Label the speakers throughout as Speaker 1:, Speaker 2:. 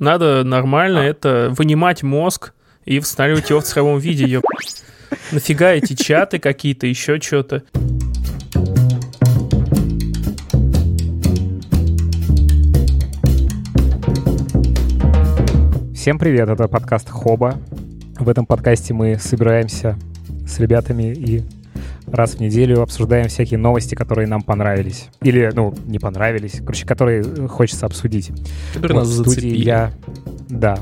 Speaker 1: Надо нормально а. это вынимать мозг и восстанавливать его в цифровом виде. Ё... Нафига эти чаты какие-то, еще что-то.
Speaker 2: Всем привет, это подкаст Хоба. В этом подкасте мы собираемся с ребятами и раз в неделю обсуждаем всякие новости, которые нам понравились. Или, ну, не понравились, короче, которые хочется обсудить.
Speaker 1: Которые вот нас в студии зацепили.
Speaker 2: я... Да.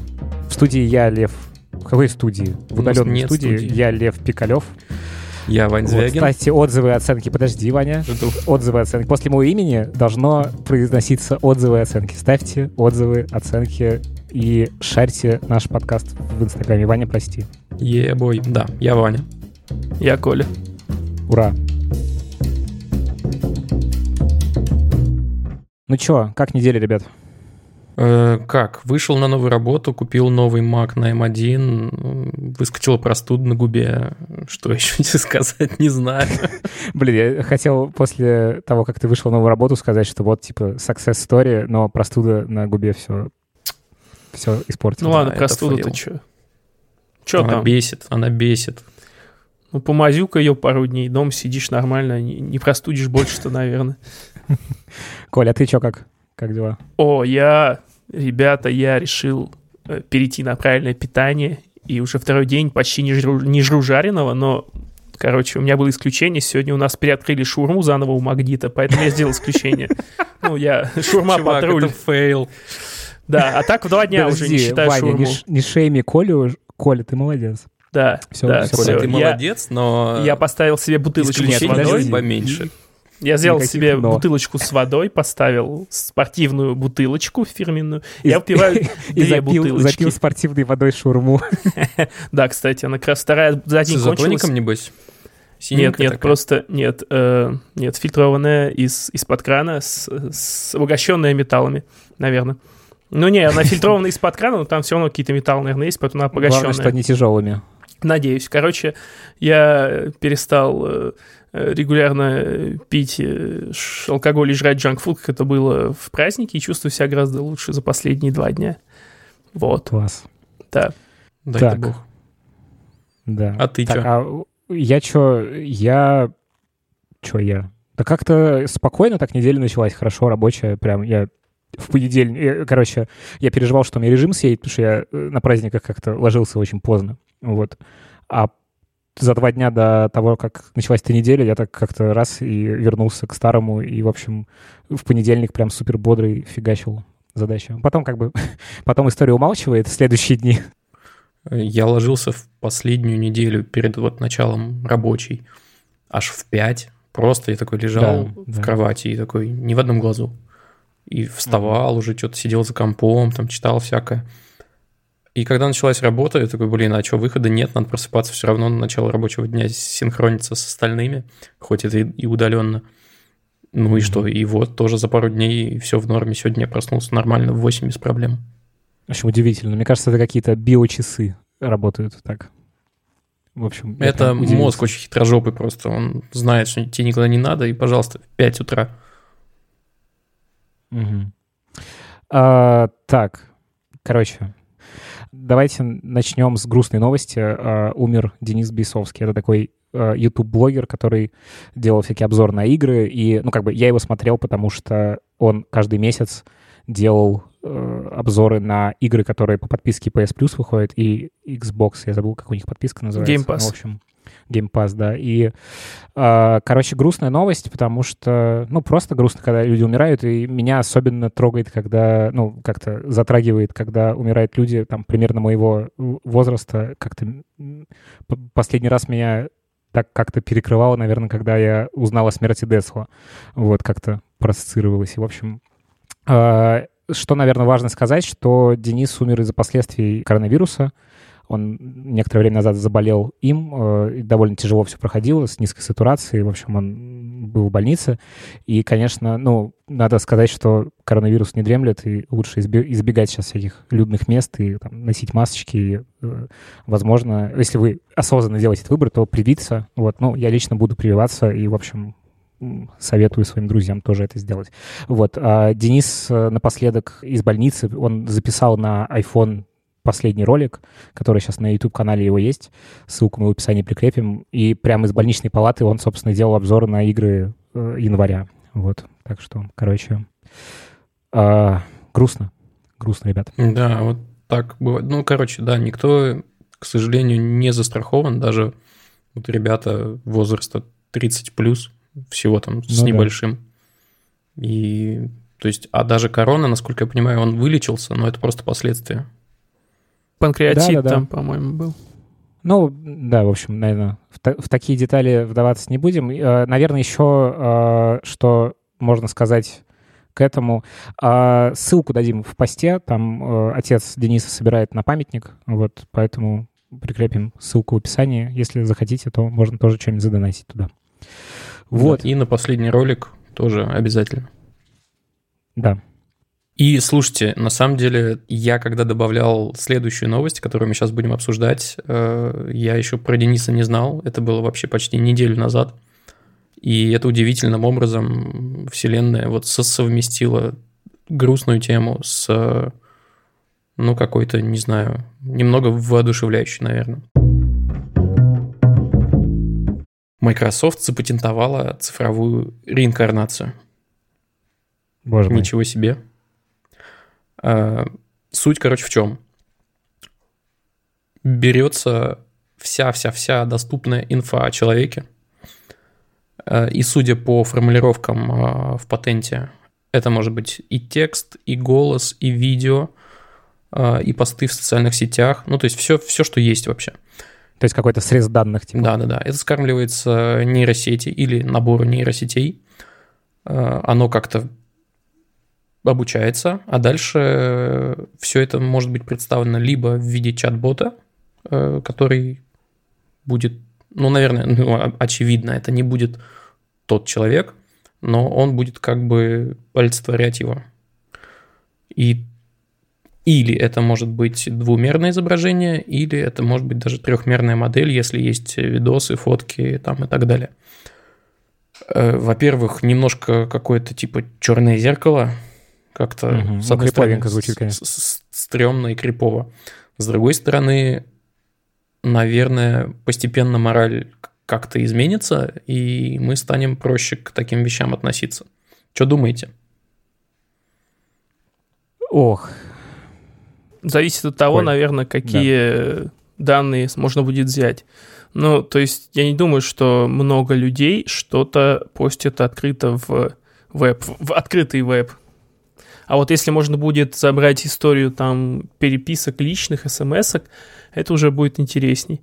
Speaker 2: В студии я, Лев... В какой студии? В удаленной студии, студии я, Лев Пикалев.
Speaker 1: Я Вань вот,
Speaker 2: Кстати, отзывы и оценки. Подожди, Ваня. Жду. Отзывы и оценки. После моего имени должно произноситься отзывы и оценки. Ставьте отзывы, оценки и шарьте наш подкаст в Инстаграме. Ваня, прости.
Speaker 1: Ебой. Да, я Ваня.
Speaker 3: Я Коля.
Speaker 2: Ура! Ну чё, как неделя, ребят?
Speaker 1: Э, как? Вышел на новую работу, купил новый Mac на M1, выскочила простуда на губе. Что еще сказать, не знаю.
Speaker 2: Блин, я хотел после того, как ты вышел на новую работу, сказать, что вот, типа, success story, но простуда на губе все, все испортила.
Speaker 3: Ну ладно, простуда-то что?
Speaker 1: Что там? Она бесит, она бесит.
Speaker 3: Ну, помазюка ее пару дней, дома сидишь нормально, не, не простудишь больше-то, наверное.
Speaker 2: Коля, а ты что, как? Как дела?
Speaker 3: О, я, ребята, я решил э, перейти на правильное питание, и уже второй день почти не жру, не жру жареного, но, короче, у меня было исключение. Сегодня у нас переоткрыли шурму заново у Магнита, поэтому я сделал исключение. Ну, я шурма патруль. это
Speaker 1: фейл.
Speaker 3: Да, а так в два дня уже не считаю шурму.
Speaker 2: не шейми Колю, Коля, ты молодец.
Speaker 3: Да,
Speaker 1: все,
Speaker 3: да,
Speaker 1: все, все. Ты молодец, но...
Speaker 3: Я поставил себе бутылочку с водой.
Speaker 1: поменьше.
Speaker 3: Я сделал себе но. бутылочку с водой, поставил спортивную бутылочку фирменную. И, я выпиваю
Speaker 2: и две запил, бутылочки. запил спортивной водой шурму.
Speaker 3: да, кстати, она как раз вторая за день
Speaker 1: С изотоником, небось?
Speaker 3: нет, нет, такая. просто нет, э, нет, фильтрованная из из-под крана с, с обогащенная металлами, наверное. Ну не, она фильтрованная из-под крана, но там все равно какие-то металлы, наверное, есть, поэтому она обогащенная. Главное,
Speaker 2: что они тяжелыми.
Speaker 3: Надеюсь. Короче, я перестал э, регулярно пить э, алкоголь и жрать джанкфуд, как это было в празднике, и чувствую себя гораздо лучше за последние два дня. Вот.
Speaker 2: Класс.
Speaker 3: Да.
Speaker 1: Дай так. бог.
Speaker 2: Да.
Speaker 1: А ты
Speaker 2: так, что? А я что? Я... Что я? Да как-то спокойно так неделя началась, хорошо, рабочая, прям я в понедельник, короче, я переживал, что у меня режим съедет, потому что я э, на праздниках как-то ложился очень поздно. Вот. А за два дня до того, как началась эта неделя, я так как-то раз и вернулся к старому, и, в общем, в понедельник прям супер бодрый фигачил задачу. Потом как бы, потом история умалчивает в следующие дни.
Speaker 1: Я ложился в последнюю неделю перед вот началом рабочей, аж в пять. Просто я такой лежал да, в да. кровати и такой ни в одном глазу. И вставал mm-hmm. уже, что-то сидел за компом, там читал всякое. И когда началась работа, я такой, блин, а что, выхода нет, надо просыпаться все равно на начало рабочего дня, синхрониться с остальными, хоть это и удаленно. Ну и что, и вот тоже за пару дней все в норме. Сегодня я проснулся нормально в 8 без проблем.
Speaker 2: В общем, удивительно. Мне кажется, это какие-то биочасы работают так. В общем,
Speaker 1: это мозг очень хитрожопый просто. Он знает, что тебе никуда не надо, и, пожалуйста, в 5 утра.
Speaker 2: Угу. А, так, короче, Давайте начнем с грустной новости. Uh, умер Денис Бейсовский. Это такой uh, YouTube-блогер, который делал всякие обзоры на игры. И, ну, как бы я его смотрел, потому что он каждый месяц делал э, обзоры на игры, которые по подписке PS Plus выходят, и Xbox, я забыл, как у них подписка называется.
Speaker 3: Game Pass.
Speaker 2: Ну, в общем, Game Pass, да. И, э, короче, грустная новость, потому что, ну, просто грустно, когда люди умирают, и меня особенно трогает, когда, ну, как-то затрагивает, когда умирают люди, там, примерно моего возраста, как-то последний раз меня так как-то перекрывало, наверное, когда я узнал о смерти Десла. Вот, как-то проассоциировалось. И, в общем, э, что, наверное, важно сказать, что Денис умер из-за последствий коронавируса. Он некоторое время назад заболел им, э, довольно тяжело все проходило, с низкой сатурацией, в общем, он был в больнице. И, конечно, ну, надо сказать, что коронавирус не дремлет, и лучше избегать сейчас всяких людных мест и там, носить масочки. И, э, возможно, если вы осознанно делаете этот выбор, то привиться. Вот, ну, я лично буду прививаться, и, в общем, советую своим друзьям тоже это сделать. Вот. А Денис э, напоследок из больницы, он записал на iPhone последний ролик, который сейчас на YouTube-канале его есть. Ссылку мы в описании прикрепим. И прямо из больничной палаты он, собственно, делал обзор на игры э, января. Вот. Так что, короче, э, грустно. Грустно, ребята.
Speaker 1: Да, вот так бывает. Ну, короче, да, никто, к сожалению, не застрахован. Даже вот ребята возраста 30 плюс, всего там с ну, небольшим. Да. И то есть, а даже корона, насколько я понимаю, он вылечился, но это просто последствия.
Speaker 3: Панкреатит да, да, там, да. по-моему, был.
Speaker 2: Ну, да, в общем, наверное, в, та- в такие детали вдаваться не будем. Э, наверное, еще э, что можно сказать к этому. Э, ссылку дадим в посте, там э, отец Дениса собирает на памятник, вот, поэтому прикрепим ссылку в описании. Если захотите, то можно тоже что-нибудь задонатить туда.
Speaker 1: Вот. И на последний ролик тоже обязательно.
Speaker 2: Да.
Speaker 1: И слушайте, на самом деле, я когда добавлял следующую новость, которую мы сейчас будем обсуждать, э, я еще про Дениса не знал. Это было вообще почти неделю назад. И это удивительным образом Вселенная вот совместила грустную тему с, ну, какой-то, не знаю, немного воодушевляющей, наверное. Microsoft запатентовала цифровую реинкарнацию.
Speaker 2: Боже
Speaker 1: мой. Ничего себе. А, суть, короче, в чем? Берется вся-вся-вся доступная инфа о человеке, а, и судя по формулировкам а, в патенте, это может быть и текст, и голос, и видео, и посты в социальных сетях, ну, то есть все, все что есть вообще.
Speaker 2: То есть какой-то срез данных,
Speaker 1: типа? Да-да-да. Это скармливается нейросети или набору нейросетей. Оно как-то обучается, а дальше все это может быть представлено либо в виде чат-бота, э, который будет, ну, наверное, ну, очевидно, это не будет тот человек, но он будет как бы олицетворять его. И или это может быть двумерное изображение, или это может быть даже трехмерная модель, если есть видосы, фотки там и так далее. Э, во-первых, немножко какое-то типа черное зеркало, как-то угу. с одной стороны звучит, конечно. стрёмно и крипово. С другой стороны, наверное, постепенно мораль как-то изменится, и мы станем проще к таким вещам относиться. Что думаете?
Speaker 2: Ох.
Speaker 3: Зависит от того, Коль. наверное, какие да. данные можно будет взять. Ну, то есть я не думаю, что много людей что-то постят открыто в веб, в открытый веб. А вот если можно будет забрать историю там переписок личных, смс это уже будет интересней.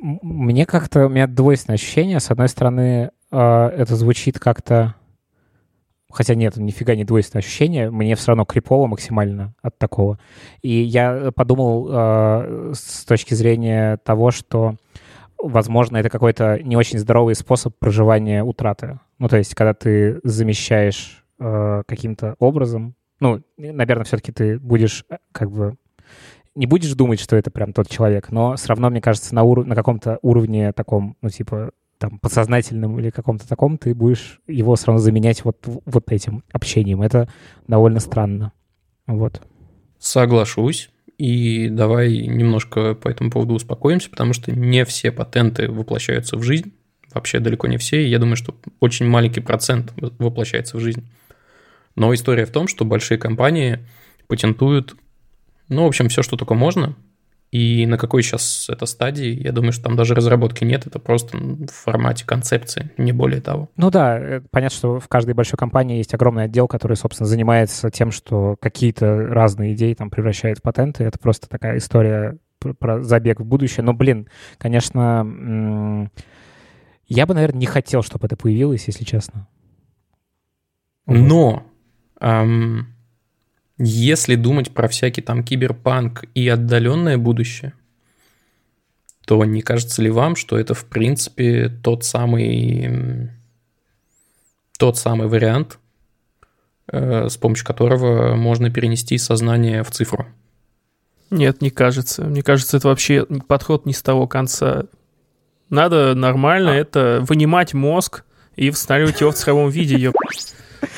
Speaker 2: Мне как-то, у меня двойственное ощущение. С одной стороны, а, это звучит как-то... Хотя нет, нифига не двойственное ощущение. Мне все равно крипово максимально от такого. И я подумал э, с точки зрения того, что, возможно, это какой-то не очень здоровый способ проживания утраты. Ну, то есть, когда ты замещаешь э, каким-то образом. Ну, наверное, все-таки ты будешь э, как бы не будешь думать, что это прям тот человек, но все равно, мне кажется, на, ур- на каком-то уровне таком, ну, типа, там, подсознательном или каком-то таком, ты будешь его все равно заменять вот, вот этим общением. Это довольно странно. Вот.
Speaker 1: Соглашусь. И давай немножко по этому поводу успокоимся, потому что не все патенты воплощаются в жизнь. Вообще далеко не все. И я думаю, что очень маленький процент воплощается в жизнь. Но история в том, что большие компании патентуют, ну, в общем, все, что только можно. И на какой сейчас это стадии, я думаю, что там даже разработки нет, это просто в формате концепции, не более того.
Speaker 2: Ну да, э, понятно, что в каждой большой компании есть огромный отдел, который, собственно, занимается тем, что какие-то разные идеи там превращает в патенты. Это просто такая история про забег в будущее. Но, блин, конечно, я бы, наверное, не хотел, чтобы это появилось, если честно.
Speaker 1: Но Эм, если думать про всякий там киберпанк и отдаленное будущее, то не кажется ли вам, что это в принципе тот самый тот самый вариант, э, с помощью которого можно перенести сознание в цифру?
Speaker 3: Нет, не кажется. Мне кажется, это вообще подход не с того конца. Надо нормально а. это вынимать мозг и восстанавливать его в цифровом виде. Ё...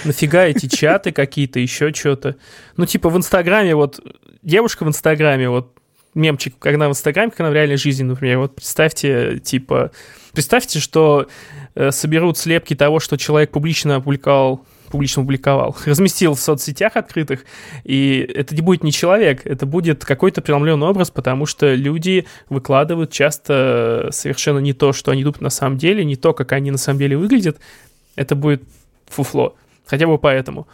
Speaker 3: Нафига эти чаты какие-то, еще что-то. Ну, типа в Инстаграме, вот девушка в Инстаграме, вот мемчик, когда в Инстаграме, она в реальной жизни, например. Вот представьте, типа, представьте, что э, соберут слепки того, что человек публично опубликовал публично публиковал, разместил в соцсетях открытых, и это не будет не человек, это будет какой-то преломленный образ, потому что люди выкладывают часто совершенно не то, что они думают на самом деле, не то, как они на самом деле выглядят, это будет фуфло, хотя бы поэтому.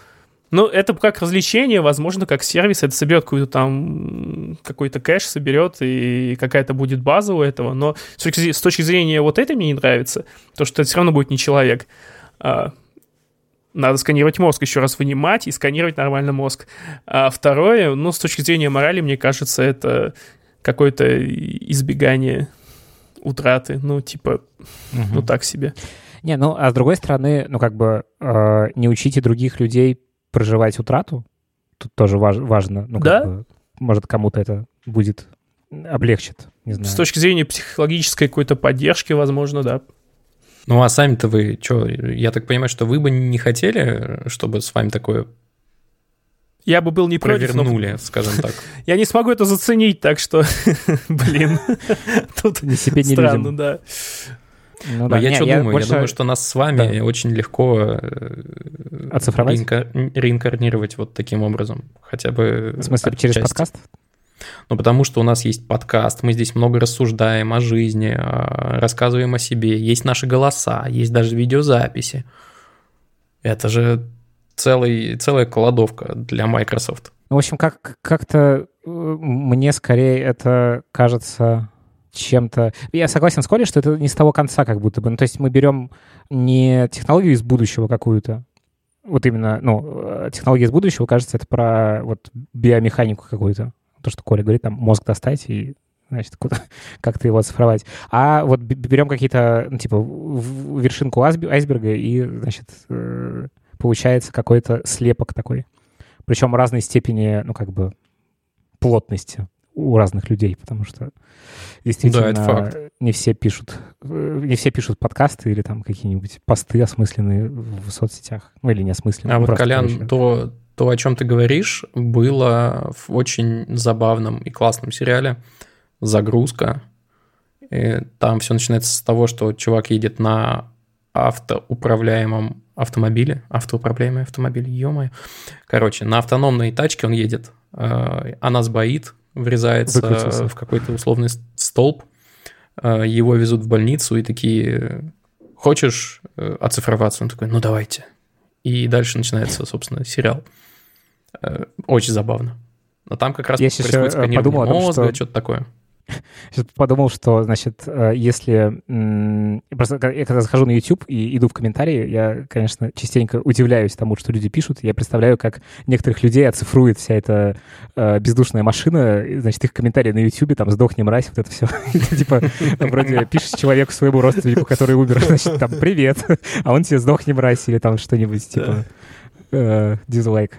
Speaker 3: Ну, это как развлечение, возможно, как сервис, это соберет какой-то там, какой-то кэш соберет, и какая-то будет база у этого, но с точки, с точки зрения вот этой мне не нравится, то, что это все равно будет не человек. А, надо сканировать мозг, еще раз вынимать и сканировать нормально мозг. А второе, ну, с точки зрения морали, мне кажется, это какое-то избегание утраты, ну, типа, угу. ну, так себе.
Speaker 2: Не, ну, а с другой стороны, ну, как бы э, не учите других людей проживать утрату. Тут тоже важ, важно. Ну,
Speaker 3: да?
Speaker 2: Бы, может, кому-то это будет облегчит. Не знаю.
Speaker 3: С точки зрения психологической какой-то поддержки, возможно, да.
Speaker 1: Ну, а сами-то вы что? Я так понимаю, что вы бы не хотели, чтобы с вами такое
Speaker 3: я бы был не
Speaker 1: против. Провернули, но... скажем так.
Speaker 3: Я не смогу это заценить, так что, блин, тут
Speaker 2: не себе не
Speaker 3: странно, да.
Speaker 1: Ну, Но да. я не, что я думаю? Больше... Я думаю, что нас с вами да. очень легко э,
Speaker 2: оцифровать,
Speaker 1: реинкар... реинкарнировать вот таким образом, хотя бы.
Speaker 2: В смысле через части. подкаст?
Speaker 1: Ну, потому что у нас есть подкаст, мы здесь много рассуждаем о жизни, а, рассказываем о себе, есть наши голоса, есть даже видеозаписи. Это же целый, целая кладовка для Microsoft.
Speaker 2: Ну, в общем, как, как-то э, мне скорее это кажется чем-то... Я согласен с Колей, что это не с того конца как будто бы. Ну, то есть мы берем не технологию из будущего какую-то, вот именно, ну, э, технология из будущего, кажется, это про вот биомеханику какую-то. То, что Коля говорит, там мозг достать и значит, куда, как-то его оцифровать. А вот берем какие-то, ну, типа, вершинку айсберга, и, значит, э, получается какой-то слепок такой. Причем разной степени, ну, как бы, плотности у разных людей, потому что действительно да, не все пишут, не все пишут подкасты или там какие-нибудь посты осмысленные в соцсетях, ну или неосмысленные.
Speaker 1: А вот, Колян, то, то, о чем ты говоришь, было в очень забавном и классном сериале «Загрузка». И там все начинается с того, что чувак едет на автоуправляемом автомобиле, автоуправляемый автомобиль, ё Короче, на автономной тачке он едет, э, она сбоит, врезается Выключился. в какой-то условный столб, э, его везут в больницу и такие, хочешь э, оцифроваться? Он такой, ну давайте. И дальше начинается, собственно, сериал. Э, очень забавно. Но там как раз
Speaker 2: Я происходит сканирование подумал, мозга,
Speaker 1: что... что-то такое.
Speaker 2: Сейчас подумал, что, значит, э, если... Просто я когда захожу на YouTube и иду в комментарии, я, конечно, частенько удивляюсь тому, что люди пишут. Я представляю, как некоторых людей оцифрует вся эта э, бездушная машина, значит, их комментарии на YouTube, там, «сдохни, мразь», вот это все. Типа, вроде пишешь человеку, своему родственнику, который умер, значит, там, «привет», а он тебе «сдохни, мразь», или там что-нибудь, типа э, дизлайк.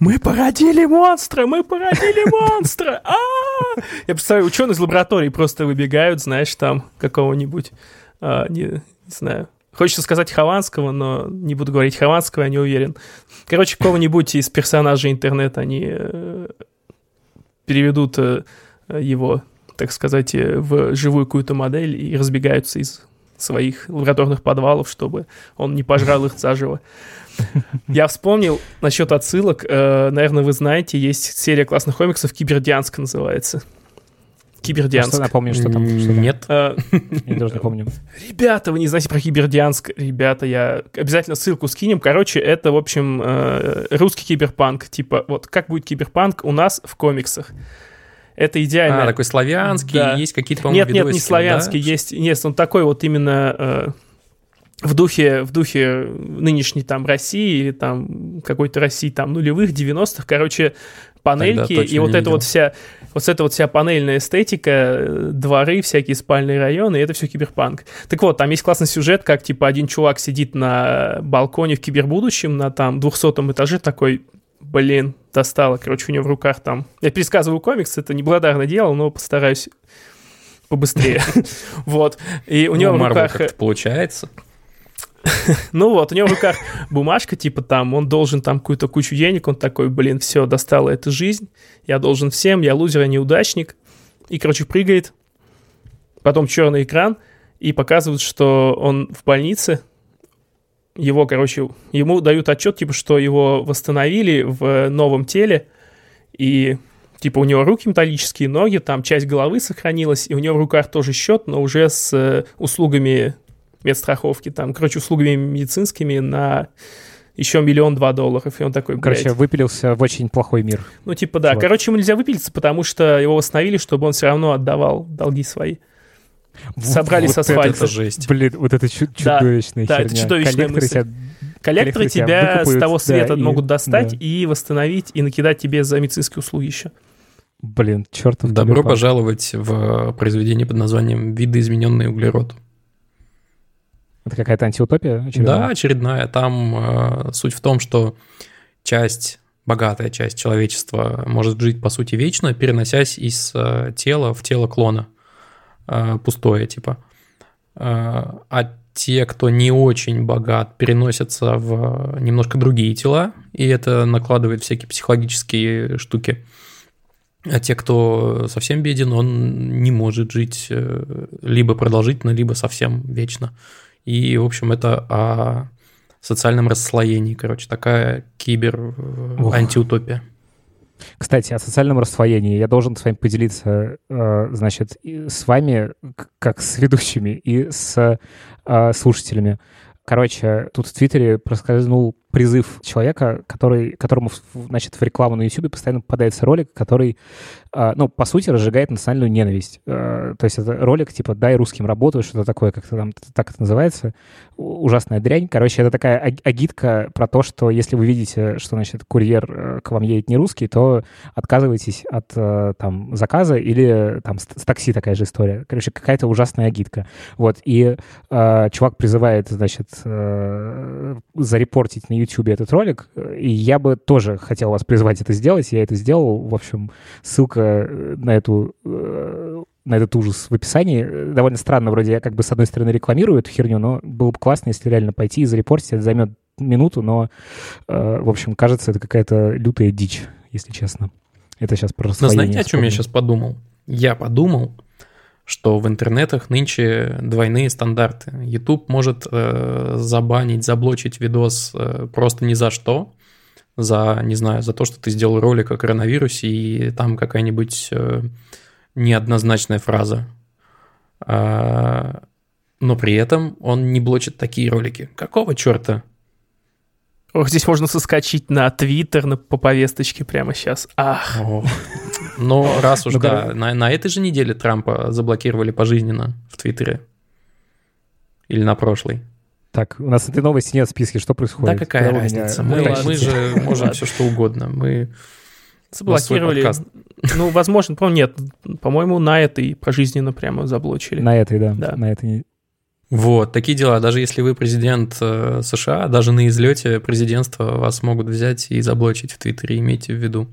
Speaker 3: Мы породили монстра! Мы породили монстра! А! Я представляю, ученые из лаборатории просто выбегают, знаешь, там какого-нибудь, а, не знаю, Хочется сказать Хованского, но не буду говорить Хованского, я не уверен. Короче, кого-нибудь из персонажей интернета они э, переведут э, его, так сказать, э, в живую какую-то модель и разбегаются из своих лабораторных подвалов, чтобы он не пожрал их заживо. Я вспомнил насчет отсылок. Э, наверное, вы знаете, есть серия классных комиксов «Кибердианск» называется. Кибердианск.
Speaker 2: Что напомню, что там? Что
Speaker 1: Нет.
Speaker 2: Э, я тоже напомню.
Speaker 3: Ребята, вы не знаете про Кибердианск? Ребята, я обязательно ссылку скинем. Короче, это, в общем, э, русский киберпанк. Типа, вот как будет киберпанк у нас в комиксах. Это идеально.
Speaker 1: А, такой славянский, да. есть какие-то, по-моему,
Speaker 3: Нет, нет, не славянский, да? есть, нет, он такой вот именно в духе, в духе нынешней там России или там какой-то России там нулевых, 90-х, короче, панельки и вот эта вот вся вот эта вот вся панельная эстетика, дворы, всякие спальные районы, это все киберпанк. Так вот, там есть классный сюжет, как, типа, один чувак сидит на балконе в кибербудущем на, там, 200 этаже, такой, блин, достало, короче, у него в руках там... Я пересказываю комикс, это неблагодарное дело, но постараюсь побыстрее. Вот. И у него в руках...
Speaker 1: получается.
Speaker 3: Ну вот, у него в руках бумажка, типа там, он должен там какую-то кучу денег, он такой, блин, все, достала эта жизнь, я должен всем, я лузер, а неудачник. И, короче, прыгает, потом черный экран, и показывают, что он в больнице, его, короче, ему дают отчет, типа, что его восстановили в новом теле, и, типа, у него руки металлические, ноги, там часть головы сохранилась, и у него в руках тоже счет, но уже с э, услугами медстраховки, там, короче, услугами медицинскими на еще миллион-два долларов, и он такой,
Speaker 2: блядь. Короче, выпилился в очень плохой мир.
Speaker 3: Ну, типа, да. Чувак. Короче, ему нельзя выпилиться, потому что его восстановили, чтобы он все равно отдавал долги свои. Собрали вот с асфальта.
Speaker 2: Это жесть. Блин, вот это чудовищная
Speaker 3: да, херня. Да, это чудовищная мысль. Тебя, коллекторы тебя с того света да, могут и, достать да. и восстановить, и накидать тебе за медицинские услуги еще.
Speaker 2: Блин, чертов.
Speaker 1: Добро пожаловать в произведение под названием «Видоизмененный углерод».
Speaker 2: Это какая-то антиутопия
Speaker 1: очередная? Да, очередная. Там э, суть в том, что часть, богатая часть человечества может жить, по сути, вечно, переносясь из э, тела в тело клона. Э, пустое, типа. Э, а те, кто не очень богат, переносятся в немножко другие тела, и это накладывает всякие психологические штуки. А те, кто совсем беден, он не может жить э, либо продолжительно, либо совсем вечно. И, в общем, это о социальном расслоении, короче, такая кибер-антиутопия.
Speaker 2: Кстати, о социальном расслоении я должен с вами поделиться, э, значит, с вами, как с ведущими, и с э, слушателями. Короче, тут в Твиттере проскользнул призыв человека, который, которому, значит, в рекламу на YouTube постоянно попадается ролик, который, а, ну, по сути, разжигает национальную ненависть. А, то есть это ролик типа «дай русским работу», что-то такое, как-то там так это называется. Ужасная дрянь. Короче, это такая агитка про то, что если вы видите, что, значит, курьер э, к вам едет не русский, то отказывайтесь от э, там заказа или там с, такси такая же история. Короче, какая-то ужасная агитка. Вот. И э, чувак призывает, значит, э, зарепортить на YouTube YouTube этот ролик, и я бы тоже хотел вас призвать это сделать, я это сделал, в общем, ссылка э, на эту э, на этот ужас в описании. Довольно странно, вроде я как бы с одной стороны рекламирую эту херню, но было бы классно, если реально пойти и зарепортить, это займет минуту, но, э, в общем, кажется, это какая-то лютая дичь, если честно. Это сейчас просто.
Speaker 1: Но знаете, о чем я сейчас подумал? Я подумал, что в интернетах нынче двойные стандарты. YouTube может э, забанить, заблочить видос э, просто ни за что, за, не знаю, за то, что ты сделал ролик о коронавирусе, и там какая-нибудь э, неоднозначная фраза. А, но при этом он не блочит такие ролики. Какого черта?
Speaker 3: Ох, здесь можно соскочить на Твиттер на, по повесточке прямо сейчас. Ах.
Speaker 1: О. Но раз уж, ну, да, на, на этой же неделе Трампа заблокировали пожизненно в Твиттере. Или на прошлой.
Speaker 2: Так, у нас этой новости нет в списке, что происходит?
Speaker 1: Да какая разница? Мы, мы, мы же можем все что угодно. Мы
Speaker 3: заблокировали. Ну, возможно, по нет, по-моему, на этой пожизненно прямо заблочили.
Speaker 2: На этой, да. да. На этой
Speaker 1: вот, такие дела. Даже если вы президент э, США, даже на излете президентства вас могут взять и заблочить в Твиттере, имейте в виду.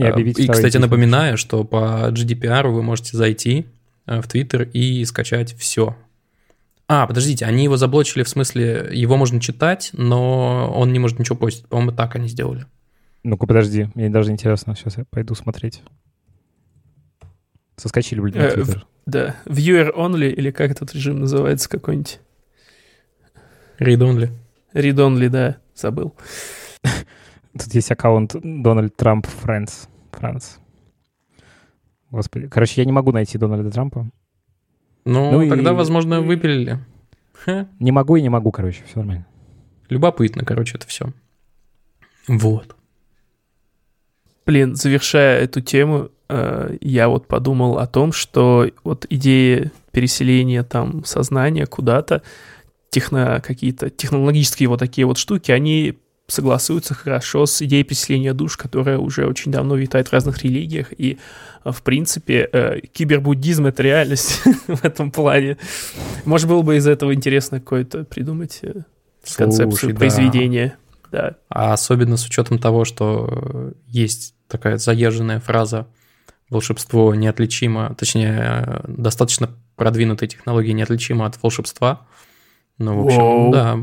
Speaker 1: И, э, и кстати, напоминаю, что по GDPR вы можете зайти э, в Твиттер и скачать все. А, подождите, они его заблочили, в смысле, его можно читать, но он не может ничего постить. По-моему, так они сделали.
Speaker 2: Ну-ка, подожди, мне даже интересно, сейчас я пойду смотреть. Соскочили, блин, на Твиттер.
Speaker 3: Да, viewer only, или как этот режим называется какой-нибудь?
Speaker 1: Read only.
Speaker 3: Read only, да, забыл.
Speaker 2: Тут есть аккаунт Дональд Трамп Friends. Friends. Господи. Короче, я не могу найти Дональда Трампа.
Speaker 1: Ну, ну тогда, и... возможно, выпилили.
Speaker 2: Не могу и не могу, короче, все нормально.
Speaker 1: Любопытно, короче, это все. Вот.
Speaker 3: Блин, завершая эту тему, Э, я вот подумал о том, что вот идея переселения там сознания куда-то, техно, какие-то технологические вот такие вот штуки, они согласуются хорошо с идеей переселения душ, которая уже очень давно витает в разных религиях, и, э, в принципе, э, кибербуддизм — это реальность в этом плане. Может, было бы из этого интересно какое-то придумать концепцию Слушай, произведения. Да.
Speaker 1: А особенно с учетом того, что есть такая заезженная фраза волшебство неотличимо, точнее, достаточно продвинутые технологии неотличимо от волшебства. Ну, в общем, Воу. да.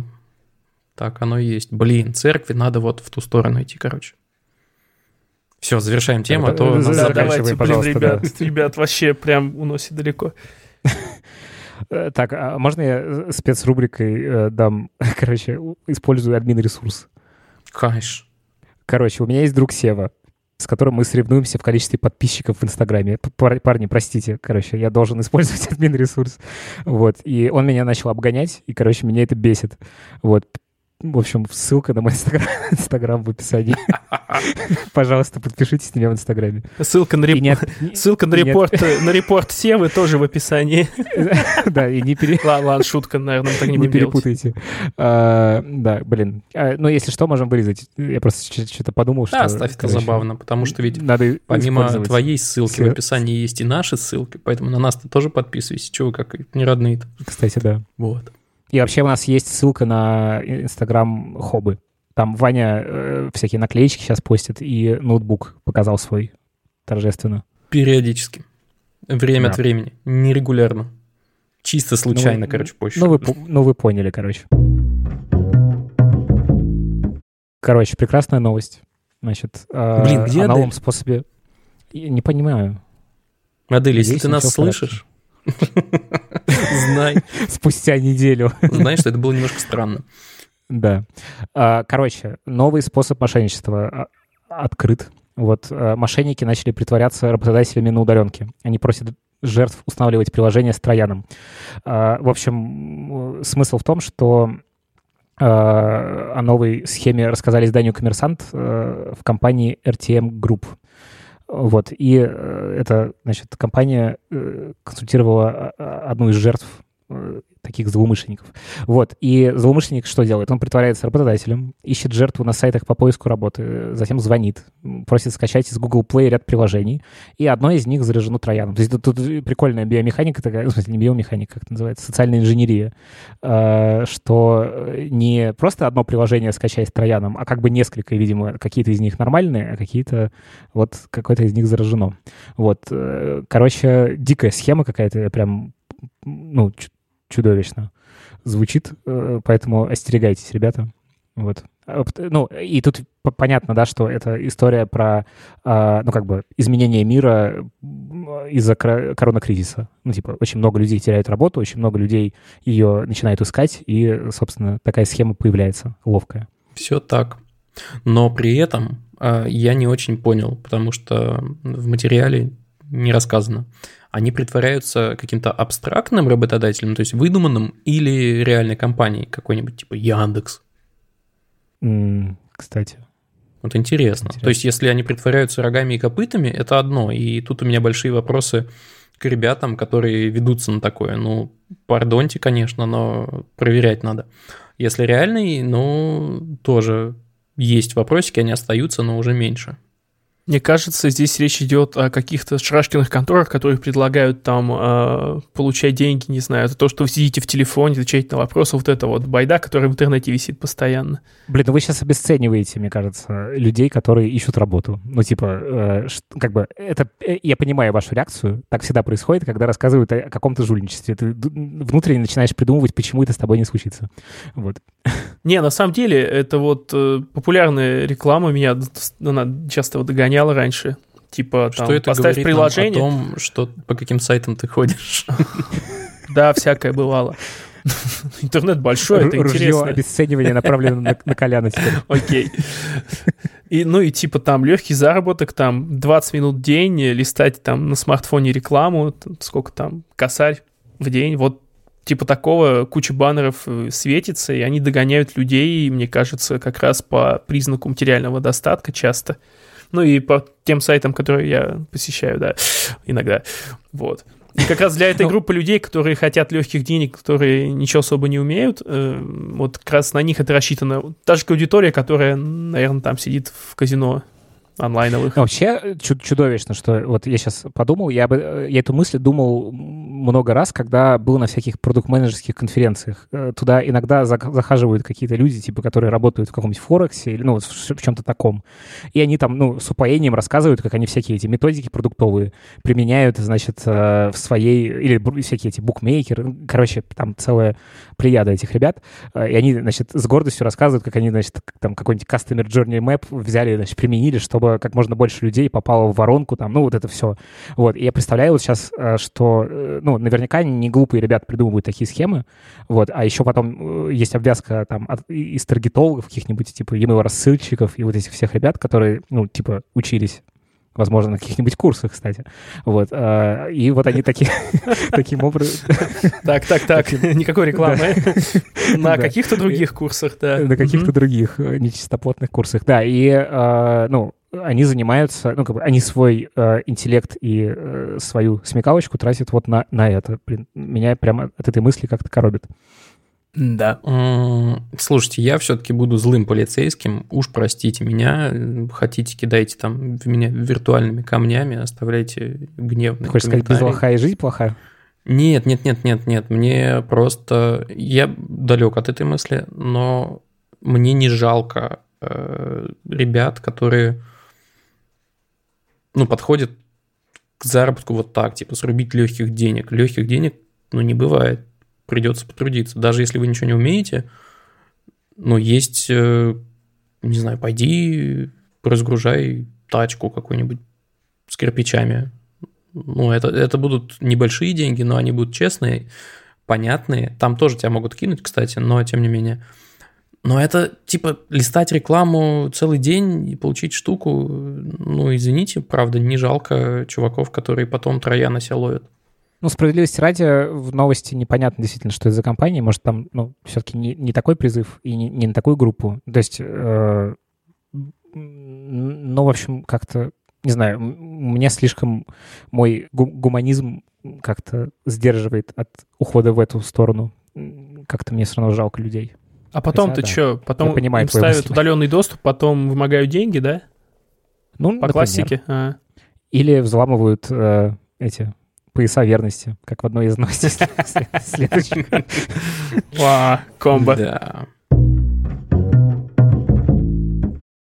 Speaker 1: Так оно и есть. Блин, церкви надо вот в ту сторону идти, короче. Все, завершаем тему, а то
Speaker 3: да, давайте, блин, ребят, да. ребят, вообще прям уносит далеко.
Speaker 2: Э, так, а можно я э, спецрубрикой э, дам, короче, использую админ ресурс?
Speaker 1: Конечно.
Speaker 2: Короче, у меня есть друг Сева, с которым мы соревнуемся в количестве подписчиков в Инстаграме. Парни, простите, короче, я должен использовать админ ресурс. Вот, и он меня начал обгонять, и, короче, меня это бесит. Вот, в общем, ссылка на мой инстаграм, инстаграм в описании. Пожалуйста, подпишитесь на меня в инстаграме.
Speaker 3: Ссылка на, реп... не... Ссылка на репорт, на репорт Севы тоже в описании.
Speaker 2: Да, и не пере...
Speaker 3: Ладно, шутка, наверное, так не
Speaker 2: Не перепутайте. А, да, блин. А, ну, если что, можем вырезать. Я просто что-то подумал, что...
Speaker 1: Да, оставь это забавно, потому что ведь надо помимо твоей ссылки в описании есть и наши ссылки, поэтому на нас-то тоже подписывайся. Чего, как не родные-то.
Speaker 2: Кстати, да.
Speaker 1: Вот.
Speaker 2: И вообще у нас есть ссылка на Инстаграм Хобы. Там Ваня э, всякие наклеечки сейчас постит, и ноутбук показал свой торжественно.
Speaker 1: Периодически. Время да. от времени. Нерегулярно. Чисто случайно, ну, короче, позже.
Speaker 2: Ну вы, ну, вы поняли, короче. Короче, прекрасная новость. Значит, э,
Speaker 1: Блин, где
Speaker 2: о новом способе... Я не понимаю.
Speaker 1: Модель, если ты нас слышишь, Знай.
Speaker 2: Спустя неделю.
Speaker 1: Знаешь, что это было немножко странно.
Speaker 2: Да. А, короче, новый способ мошенничества а, открыт. Вот а, мошенники начали притворяться работодателями на удаленке. Они просят жертв устанавливать приложение с трояном. В общем, смысл в том, что о новой схеме рассказали изданию «Коммерсант» в компании RTM Group. Вот, и э, эта, значит, компания э, консультировала а, одну из жертв таких злоумышленников. Вот. И злоумышленник что делает? Он притворяется работодателем, ищет жертву на сайтах по поиску работы, затем звонит, просит скачать из Google Play ряд приложений, и одно из них заряжено трояном. То есть тут, тут прикольная биомеханика такая, в смысле, не биомеханика, как это называется, социальная инженерия, э, что не просто одно приложение скачать с трояном, а как бы несколько, видимо, какие-то из них нормальные, а какие-то вот какое-то из них заражено. Вот. Э, короче, дикая схема какая-то, прям ну, чудовищно звучит, э, поэтому остерегайтесь, ребята. Вот. А, ну, и тут понятно, да, что это история про, а, ну, как бы, изменение мира из-за коронакризиса. Ну, типа, очень много людей теряют работу, очень много людей ее начинают искать, и, собственно, такая схема появляется ловкая.
Speaker 1: Все так. Но при этом а, я не очень понял, потому что в материале не рассказано они притворяются каким-то абстрактным работодателем, то есть выдуманным, или реальной компанией какой-нибудь, типа Яндекс?
Speaker 2: Кстати.
Speaker 1: Вот интересно. интересно. То есть, если они притворяются рогами и копытами, это одно. И тут у меня большие вопросы к ребятам, которые ведутся на такое. Ну, пардоньте, конечно, но проверять надо. Если реальный, ну, тоже есть вопросики, они остаются, но уже меньше.
Speaker 3: Мне кажется, здесь речь идет о каких-то шрашкиных конторах, которые предлагают там э, получать деньги, не знаю, это то, что вы сидите в телефоне, отвечаете на вопросы, вот это вот байда, которая в интернете висит постоянно.
Speaker 2: Блин, ну вы сейчас обесцениваете, мне кажется, людей, которые ищут работу. Ну, типа, э, как бы, это, э, я понимаю вашу реакцию, так всегда происходит, когда рассказывают о каком-то жульничестве. Ты внутренне начинаешь придумывать, почему это с тобой не случится. Вот.
Speaker 3: Не, на самом деле, это вот э, популярная реклама меня она часто вот догоняет гоняла раньше. Типа, там,
Speaker 1: что это
Speaker 3: поставь приложение.
Speaker 1: о том, что, по каким сайтам ты ходишь.
Speaker 3: Да, всякое бывало. Интернет большой, это интересно.
Speaker 2: обесценивание направлено на, на Коляна теперь.
Speaker 3: Окей. И, ну и типа там легкий заработок, там 20 минут в день, листать там на смартфоне рекламу, сколько там, косарь в день, вот типа такого куча баннеров э, светится, и они догоняют людей, мне кажется, как раз по признаку материального достатка часто. Ну и по тем сайтам, которые я посещаю, да, иногда. Вот. И как раз для этой ну. группы людей, которые хотят легких денег, которые ничего особо не умеют, э, вот как раз на них это рассчитано. Та же аудитория, которая, наверное, там сидит в казино онлайновых.
Speaker 2: Вообще чудовищно, что вот я сейчас подумал, я, бы, я эту мысль думал много раз, когда был на всяких продукт-менеджерских конференциях. Э, туда иногда захаживают какие-то люди, типа, которые работают в каком-нибудь Форексе или, ну, в чем-то таком. И они там, ну, с упоением рассказывают, как они всякие эти методики продуктовые применяют, значит, э, в своей... Или всякие эти букмейкеры. Короче, там целая плеяда этих ребят. Э, и они, значит, с гордостью рассказывают, как они, значит, там какой-нибудь Customer Journey Map взяли, значит, применили, чтобы как можно больше людей попало в воронку, там, ну, вот это все. Вот. И я представляю вот сейчас, что, ну, наверняка не глупые ребята придумывают такие схемы, вот, а еще потом есть обвязка там от, из таргетологов каких-нибудь, типа, email рассыльщиков и вот этих всех ребят, которые, ну, типа, учились возможно, на каких-нибудь курсах, кстати. Вот. И вот они такие, таким образом...
Speaker 3: Так, так, так, никакой рекламы. На каких-то других курсах, да.
Speaker 2: На каких-то других э, нечистоплотных курсах, да. И, ну, они занимаются, ну, как бы, они свой э, интеллект и э, свою смекалочку тратят вот на, на это. Блин, меня прямо от этой мысли как-то коробит.
Speaker 3: Да.
Speaker 1: Слушайте, я все-таки буду злым полицейским. Уж простите меня. Хотите, кидайте там в меня виртуальными камнями, оставляйте гневные
Speaker 2: Хочешь сказать, без лоха и жизнь плоха?
Speaker 1: Нет, нет, нет, нет, нет. Мне просто... Я далек от этой мысли, но мне не жалко э, ребят, которые ну, подходят к заработку вот так, типа срубить легких денег. Легких денег, ну, не бывает придется потрудиться. Даже если вы ничего не умеете, но есть, э, не знаю, пойди разгружай тачку какую-нибудь с кирпичами. Ну, это, это будут небольшие деньги, но они будут честные, понятные. Там тоже тебя могут кинуть, кстати, но тем не менее. Но это типа листать рекламу целый день и получить штуку, ну, извините, правда, не жалко чуваков, которые потом троя на себя ловят.
Speaker 2: Ну, справедливости ради, в новости непонятно действительно, что это за компания. Может, там, ну, все-таки не, не такой призыв и не, не на такую группу. То есть, э, ну, в общем, как-то, не знаю, меня слишком мой гуманизм как-то сдерживает от ухода в эту сторону. Как-то мне все равно жалко людей.
Speaker 3: А потом Хотя, ты да, что? Потом понимаю им ставят мысли. удаленный доступ, потом вымогают деньги, да?
Speaker 2: Ну,
Speaker 3: По например. классике. А.
Speaker 2: Или взламывают э, эти пояса верности, как в одной из новостей следующих.
Speaker 3: Ва, комбо.
Speaker 1: Да.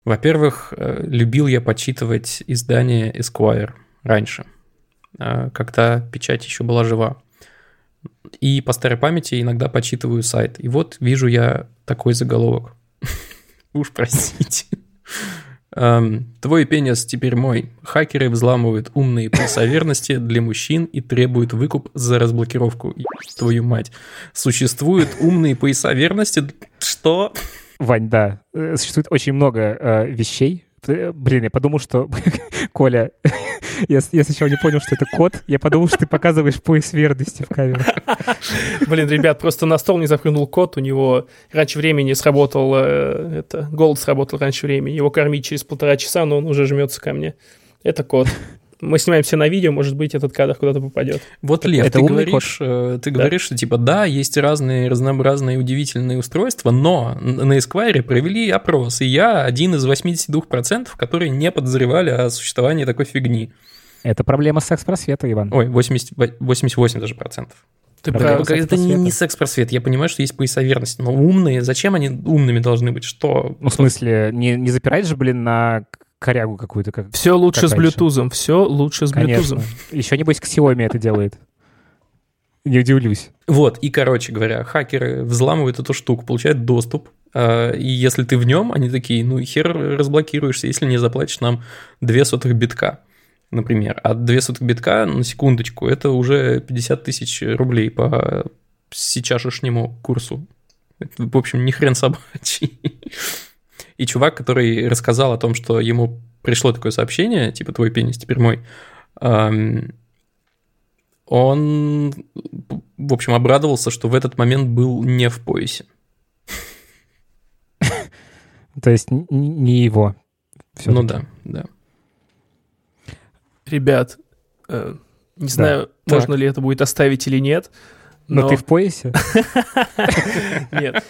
Speaker 1: Во-первых, э, любил я почитывать издание Esquire раньше, э, когда печать еще была жива. И по старой памяти иногда почитываю сайт. И вот вижу я такой заголовок. Уж простите. Эм, твой пенис теперь мой. Хакеры взламывают умные верности для мужчин и требуют выкуп за разблокировку. Твою мать. Существуют умные пояса верности? Что?
Speaker 2: Вань, да. Э, существует очень много э, вещей. Блин, я подумал, что Коля я, я сначала не понял, что это кот. Я подумал, что ты показываешь пояс верности в камеру.
Speaker 3: Блин, ребят, просто на стол не запрыгнул кот. У него раньше времени сработал... Э, это, голод сработал раньше времени. Его кормить через полтора часа, но он уже жмется ко мне. Это кот. Мы снимаем все на видео, может быть, этот кадр куда-то попадет.
Speaker 1: Вот, Лев, это ты говоришь, код. Э, ты да. говоришь, что типа да, есть разные разнообразные удивительные устройства, но на Esquire провели опрос, и я один из 82%, которые не подозревали о существовании такой фигни.
Speaker 2: Это проблема секс-просвета, Иван.
Speaker 1: Ой, 80, 88 даже процентов. Ты прав, это не, не секс-просвет. Я понимаю, что есть пояса верности, но умные, зачем они умными должны быть? Что?
Speaker 2: Ну, в смысле, не, не запирать же, блин, на корягу какую-то. Как,
Speaker 3: все лучше как с Bluetooth, все лучше с
Speaker 2: Конечно. Bluetooth. Еще, небось, Xiaomi это делает. Не удивлюсь.
Speaker 1: Вот, и, короче говоря, хакеры взламывают эту штуку, получают доступ, а, и если ты в нем, они такие, ну хер разблокируешься, если не заплатишь нам две сотых битка например. А 2 сотых битка, на секундочку, это уже 50 тысяч рублей по сейчасшнему курсу. Это, в общем, ни хрен собачий. И чувак, который рассказал о том, что ему пришло такое сообщение, типа «твой пенис теперь мой», он, в общем, обрадовался, что в этот момент был не в поясе.
Speaker 2: То есть не его.
Speaker 1: Ну да, да
Speaker 3: ребят, э, не знаю, можно ли это будет оставить или нет.
Speaker 2: Но, но ты в поясе?
Speaker 3: Нет.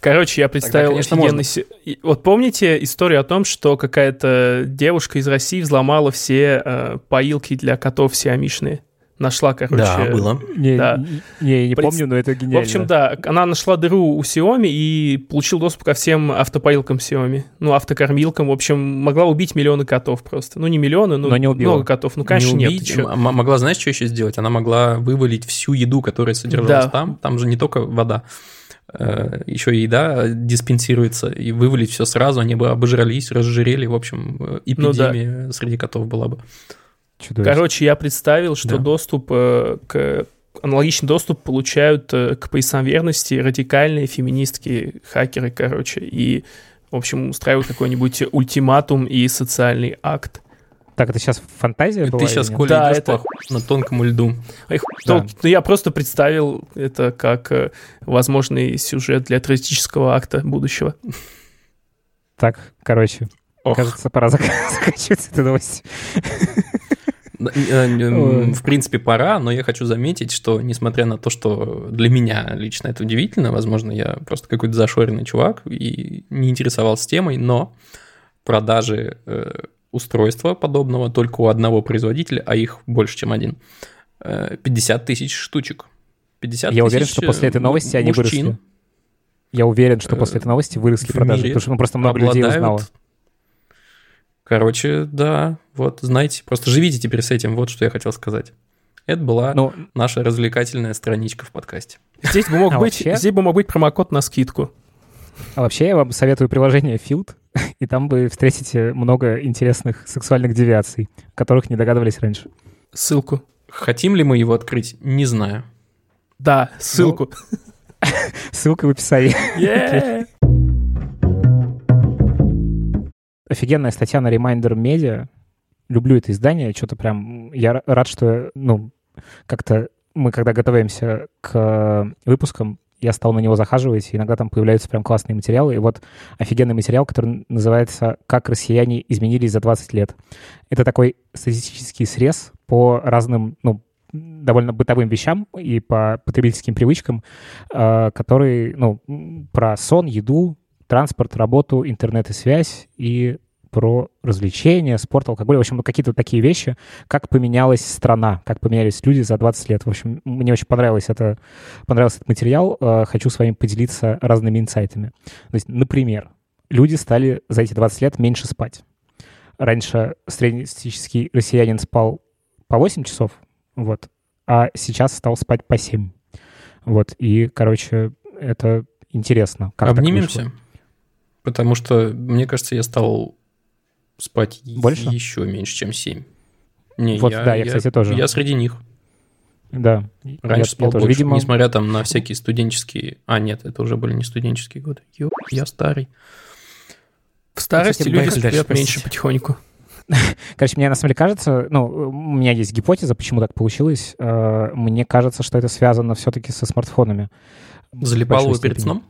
Speaker 3: Короче, я представил Тогда, офигенный... Си... Вот помните историю о том, что какая-то девушка из России взломала все э, поилки для котов сиамишные? нашла, короче...
Speaker 1: Да, было.
Speaker 2: Не, да. не, не, не Пред... помню, но это гениально.
Speaker 3: В общем, да, она нашла дыру у Xiaomi и получил доступ ко всем автопоилкам Xiaomi. Ну, автокормилкам. В общем, могла убить миллионы котов просто. Ну, не миллионы, но, но не убила. много котов. Ну, конечно, не убить.
Speaker 1: нет. Могла, знаешь, что еще сделать? Она могла вывалить всю еду, которая содержалась да. там. Там же не только вода еще и еда диспенсируется, и вывалить все сразу, они бы обожрались, разжирели, в общем, э, эпидемия ну, да. среди котов была бы.
Speaker 3: Чудовищно. Короче, я представил, что да. доступ э, к аналогичный доступ получают э, к поясам верности радикальные феминистки, хакеры, короче, и, в общем, устраивают какой-нибудь ультиматум и социальный акт.
Speaker 2: Так, это сейчас фантазия была?
Speaker 1: Ты сейчас, Коля, да, идешь это... по на тонкому льду.
Speaker 3: Эх, да. то, ну, я просто представил это как э, возможный сюжет для террористического акта будущего.
Speaker 2: Так, короче, Ох. кажется, пора заканчивать эту новость.
Speaker 1: Э, в принципе, пора, но я хочу заметить, что несмотря на то, что для меня лично это удивительно, возможно, я просто какой-то зашоренный чувак и не интересовался темой, но продажи э, устройства подобного только у одного производителя, а их больше, чем один, 50 э, тысяч штучек.
Speaker 2: 50 я уверен, что после этой новости они выросли. Я уверен, что после этой новости выросли продажи, потому что ну, просто много людей узнало.
Speaker 1: Короче, да, вот, знаете, просто живите теперь с этим, вот что я хотел сказать. Это была ну, наша развлекательная страничка в подкасте.
Speaker 3: Здесь бы мог, а быть, вообще... здесь бы мог быть промокод на скидку.
Speaker 2: А вообще я вам советую приложение Field, и там вы встретите много интересных сексуальных девиаций, которых не догадывались раньше.
Speaker 3: Ссылку.
Speaker 1: Хотим ли мы его открыть? Не знаю.
Speaker 3: Да, ссылку.
Speaker 2: Ну, ссылка в описании. Yeah офигенная статья на Reminder Media. Люблю это издание, что-то прям... Я рад, что, ну, как-то мы, когда готовимся к выпускам, я стал на него захаживать, и иногда там появляются прям классные материалы. И вот офигенный материал, который называется «Как россияне изменились за 20 лет». Это такой статистический срез по разным, ну, довольно бытовым вещам и по потребительским привычкам, э, которые, ну, про сон, еду, транспорт, работу, интернет и связь, и про развлечения, спорт, алкоголь, в общем, какие-то такие вещи, как поменялась страна, как поменялись люди за 20 лет. В общем, мне очень понравилось это, понравился этот материал, э, хочу с вами поделиться разными инсайтами. То есть, например, люди стали за эти 20 лет меньше спать. Раньше среднестатистический россиянин спал по 8 часов, вот, а сейчас стал спать по 7. Вот, и, короче, это интересно.
Speaker 1: Как Обнимемся? Потому что, мне кажется, я стал спать Больше? еще меньше, чем 7.
Speaker 2: Не, вот, я, да, я, я, кстати, тоже.
Speaker 1: Я среди них.
Speaker 2: Да.
Speaker 1: Раньше я, спал я тоже, больше, видимо... несмотря там на всякие студенческие... А, нет, это уже были не студенческие годы. Ё, я старый.
Speaker 3: В старости Кстати, люди спят меньше потихоньку.
Speaker 2: Короче, мне на самом деле кажется, ну, у меня есть гипотеза, почему так получилось. Э, мне кажется, что это связано все-таки со смартфонами.
Speaker 1: Залипал его перед сном?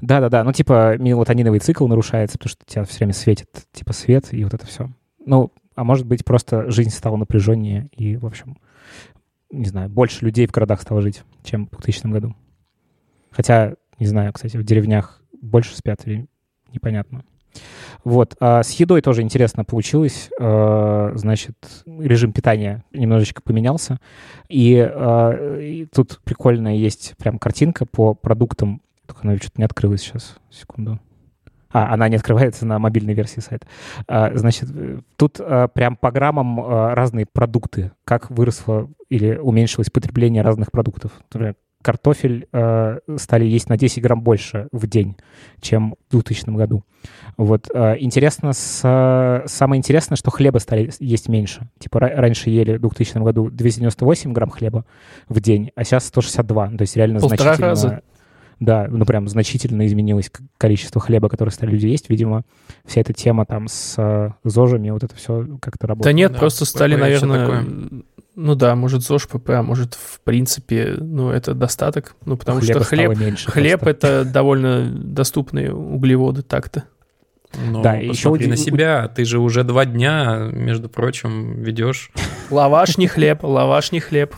Speaker 2: Да-да-да, ну типа мелатониновый цикл нарушается, потому что тебя все время светит типа свет и вот это все. Ну, а может быть просто жизнь стала напряженнее и, в общем, не знаю, больше людей в городах стало жить, чем в 2000 году. Хотя, не знаю, кстати, в деревнях больше спят или непонятно. Вот. А с едой тоже интересно получилось. А, значит, режим питания немножечко поменялся. И, а, и тут прикольная есть прям картинка по продуктам только она что-то не открылась сейчас. Секунду. А, она не открывается на мобильной версии сайта. А, значит, тут а, прям по граммам а, разные продукты, как выросло или уменьшилось потребление разных продуктов. Например, картофель э, стали есть на 10 грамм больше в день, чем в 2000 году. Вот. Э, интересно, с, самое интересное, что хлеба стали есть меньше. Типа раньше ели в 2000 году 298 грамм хлеба в день, а сейчас 162. То есть реально Полтора значительно... Раза. Да, ну прям значительно изменилось количество хлеба, который стали люди есть. Видимо, вся эта тема там с э, ЗОЖами, вот это все как-то работает.
Speaker 3: Да нет, да, просто стали, наверное... Ну да, может ЗОЖ ПП, а может в принципе, ну это достаток. Ну потому Хлеба что хлеб, меньше хлеб это довольно доступные углеводы так-то.
Speaker 1: Ну, да, еще на себя, ты же уже два дня, между прочим, ведешь.
Speaker 3: Лаваш не хлеб, лаваш не хлеб.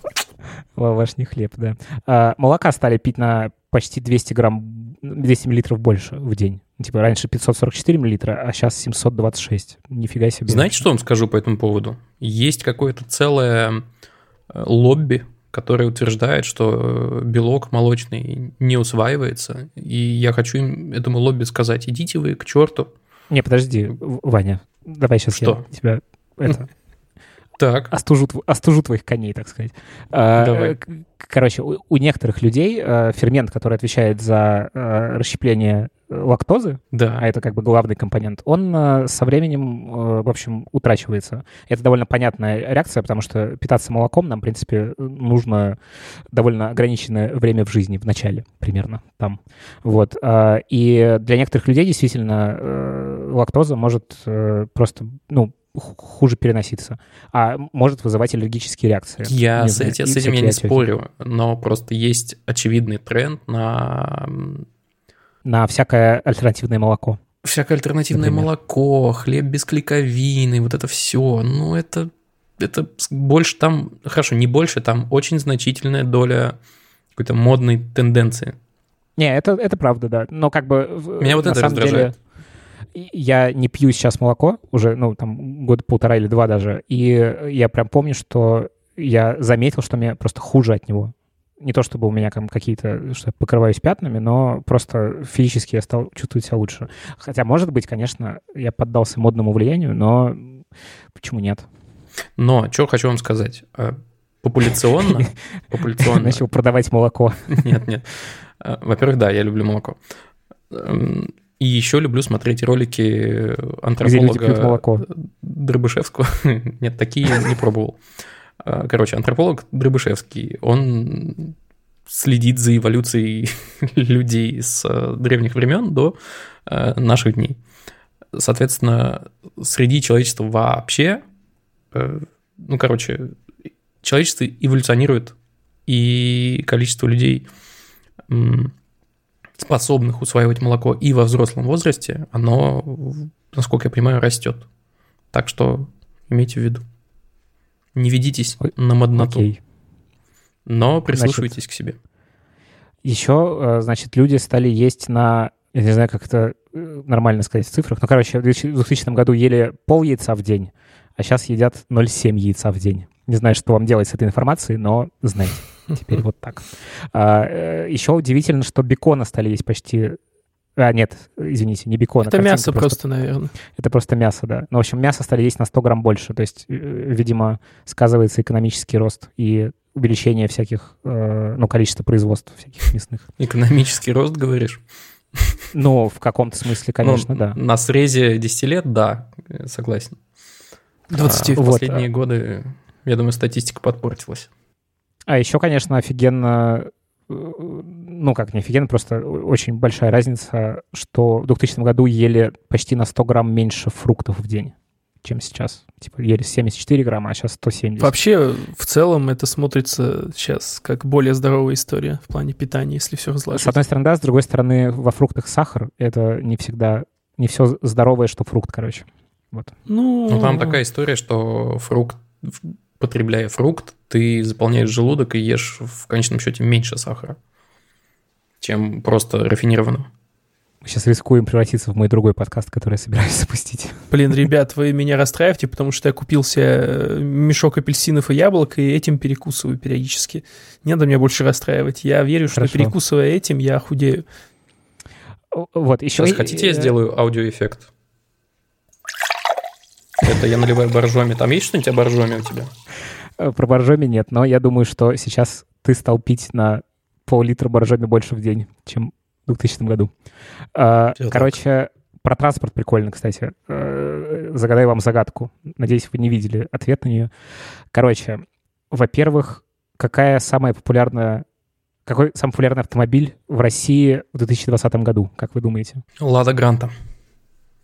Speaker 2: Лаваш не хлеб, да. А, молока стали пить на почти 200 грамм, 200 миллилитров больше в день. Типа раньше 544 миллилитра, а сейчас 726. Нифига себе.
Speaker 1: Знаете, что вам скажу по этому поводу? Есть какое-то целое лобби, которое утверждает, что белок молочный не усваивается. И я хочу им, этому лобби сказать, идите вы к черту.
Speaker 2: Не, подожди, Ваня, давай сейчас что? я тебя это,
Speaker 1: так.
Speaker 2: Остужу, остужу твоих коней, так сказать. А, Давай. Короче, у, у некоторых людей э, фермент, который отвечает за э, расщепление лактозы,
Speaker 1: да.
Speaker 2: а это как бы главный компонент, он э, со временем, в общем, утрачивается. Это довольно понятная реакция, потому что питаться молоком нам, в принципе, нужно довольно ограниченное время в жизни, в начале примерно там. Вот. И для некоторых людей действительно лактоза может просто, ну, хуже переноситься, а может вызывать аллергические реакции.
Speaker 1: Я с, знаю, эти, с этим я не спорю, но просто есть очевидный тренд на...
Speaker 2: На всякое альтернативное молоко.
Speaker 1: Всякое альтернативное Например. молоко, хлеб без клейковины, вот это все. Ну, это, это больше там... Хорошо, не больше, там очень значительная доля какой-то модной тенденции.
Speaker 2: Не, это, это правда, да. Но как бы...
Speaker 1: Меня вот это раздражает. Деле,
Speaker 2: я не пью сейчас молоко уже, ну, там, год полтора или два даже, и я прям помню, что я заметил, что мне просто хуже от него. Не то чтобы у меня там какие-то, что я покрываюсь пятнами, но просто физически я стал чувствовать себя лучше. Хотя, может быть, конечно, я поддался модному влиянию, но почему нет?
Speaker 1: Но, что хочу вам сказать. Э, популяционно... популяционно...
Speaker 2: Начал продавать молоко.
Speaker 1: Нет, нет. Э, во-первых, да, я люблю молоко. И еще люблю смотреть ролики антрополога Дробышевского. Нет, такие не пробовал. А, короче, антрополог Дробышевский, он следит за эволюцией людей с э, древних времен до э, наших дней. Соответственно, среди человечества вообще, э, ну, короче, человечество эволюционирует, и количество людей способных усваивать молоко и во взрослом возрасте, оно, насколько я понимаю, растет. Так что имейте в виду. Не ведитесь Ой, на модноту. Окей. Но прислушивайтесь значит, к себе.
Speaker 2: Еще, э, значит, люди стали есть на... Я не знаю, как это э, нормально сказать в цифрах. но короче, в 2000 году ели пол яйца в день, а сейчас едят 0,7 яйца в день. Не знаю, что вам делать с этой информацией, но знайте. Теперь вот так. А, э, еще удивительно, что бекона стали есть почти а, нет, извините, не бекон.
Speaker 3: Это мясо просто, просто, наверное.
Speaker 2: Это просто мясо, да. Ну, в общем, мясо стали есть на 100 грамм больше. То есть, э, видимо, сказывается экономический рост и увеличение всяких, э, ну, количества производства всяких мясных.
Speaker 1: Экономический рост, говоришь?
Speaker 2: Ну, в каком-то смысле, конечно, ну, да.
Speaker 1: На срезе 10 лет, да, согласен. 20 а, в последние вот. годы я думаю, статистика подпортилась.
Speaker 2: А еще, конечно, офигенно, э, ну как не офигенно, просто очень большая разница, что в 2000 году ели почти на 100 грамм меньше фруктов в день, чем сейчас. Типа ели 74 грамма, а сейчас 170.
Speaker 3: Вообще, в целом, это смотрится сейчас как более здоровая история в плане питания, если все разложить.
Speaker 2: С одной стороны, да, с другой стороны, во фруктах сахар. Это не всегда, не все здоровое, что фрукт, короче. Вот.
Speaker 1: Ну, ну там такая история, что фрукт потребляя фрукт, ты заполняешь желудок и ешь в конечном счете меньше сахара, чем просто рафинированного.
Speaker 2: Мы сейчас рискуем превратиться в мой другой подкаст, который я собираюсь запустить.
Speaker 3: Блин, ребят, вы меня расстраиваете, потому что я купил себе э, мешок апельсинов и яблок, и этим перекусываю периодически. Не надо меня больше расстраивать. Я верю, что Хорошо. перекусывая этим, я худею.
Speaker 2: Вот, еще...
Speaker 1: Сейчас хотите, я сделаю аудиоэффект? Это я наливаю боржоми. Там есть что-нибудь о боржоме у тебя?
Speaker 2: Э, про боржоми нет, но я думаю, что сейчас ты стал пить на пол-литра боржоми больше в день, чем в 2000 году. А, короче, так. про транспорт прикольно, кстати. Э, загадаю вам загадку. Надеюсь, вы не видели ответ на нее. Короче, во-первых, какая самая популярная какой самый популярный автомобиль в России в 2020 году, как вы думаете?
Speaker 1: Лада Гранта.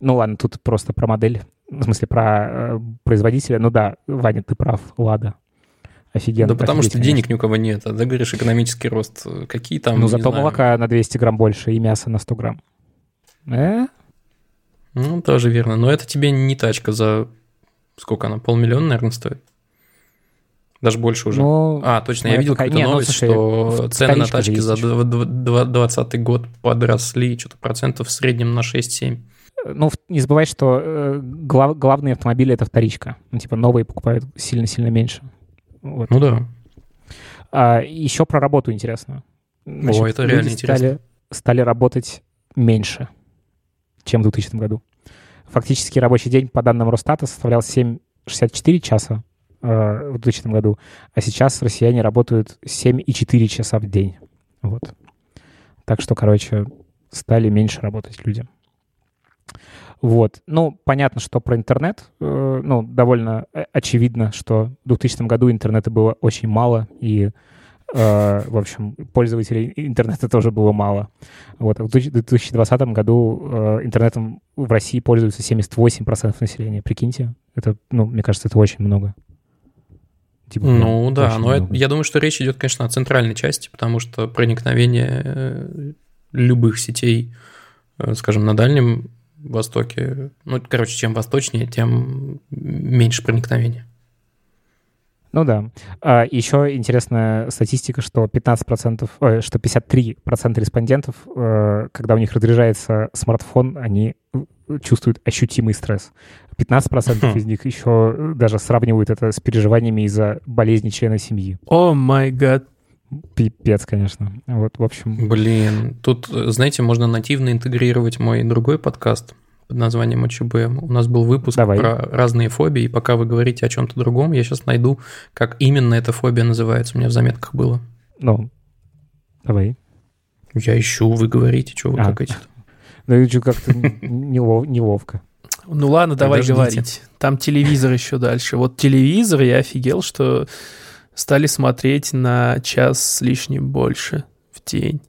Speaker 2: Ну ладно, тут просто про модель. В смысле, про э, производителя. Ну да, Ваня, ты прав, Лада. Офигенно.
Speaker 1: Да потому что денег ни у кого нет. А ты говоришь экономический рост. Какие там,
Speaker 2: Ну зато молока на 200 грамм больше и мяса на 100 грамм. Э?
Speaker 1: Ну, тоже верно. Но это тебе не тачка за... Сколько она? Полмиллиона, наверное, стоит? Даже больше уже. Ну, а, точно, я видел какую-то ну, новость, слушай, что цены на тачки за 2020 год подросли что-то процентов в среднем на 6-7
Speaker 2: ну, не забывай, что э, глав, главные автомобили — это вторичка. Ну, типа, новые покупают сильно-сильно меньше.
Speaker 1: Вот. Ну да.
Speaker 2: А, еще про работу интересно.
Speaker 1: Значит, О, это реально
Speaker 2: интересно. Стали, стали работать меньше, чем в 2000 году. Фактически рабочий день, по данным Росстата, составлял 7,64 часа э, в 2000 году, а сейчас россияне работают 7,4 часа в день. Вот. Так что, короче, стали меньше работать люди. Вот. Ну, понятно, что про интернет, э, ну, довольно э, очевидно, что в 2000 году интернета было очень мало, и, э, в общем, пользователей интернета тоже было мало. Вот. В 2020 году интернетом в России пользуются 78% населения. Прикиньте, это, ну, мне кажется, это очень много.
Speaker 1: Типа, ну да, но это, я думаю, что речь идет, конечно, о центральной части, потому что проникновение любых сетей, скажем, на Дальнем Востоке, ну, короче, чем восточнее, тем меньше проникновения.
Speaker 2: Ну да. А еще интересная статистика, что 15%, э, что 53% респондентов, э, когда у них разряжается смартфон, они чувствуют ощутимый стресс. 15% хм. из них еще даже сравнивают это с переживаниями из-за болезни члена семьи.
Speaker 3: О май гад.
Speaker 2: Пипец, конечно. Вот, в общем...
Speaker 1: Блин, тут, знаете, можно нативно интегрировать мой другой подкаст под названием ОЧБ. У нас был выпуск Давай. про разные фобии, и пока вы говорите о чем-то другом, я сейчас найду, как именно эта фобия называется. У меня в заметках было.
Speaker 2: Ну, давай.
Speaker 1: Я ищу, вы говорите, что вы а. какаете.
Speaker 2: Ну, это как-то неловко.
Speaker 3: Ну ладно, давай говорить. Там телевизор еще дальше. Вот телевизор, я офигел, что стали смотреть на час с лишним больше в день.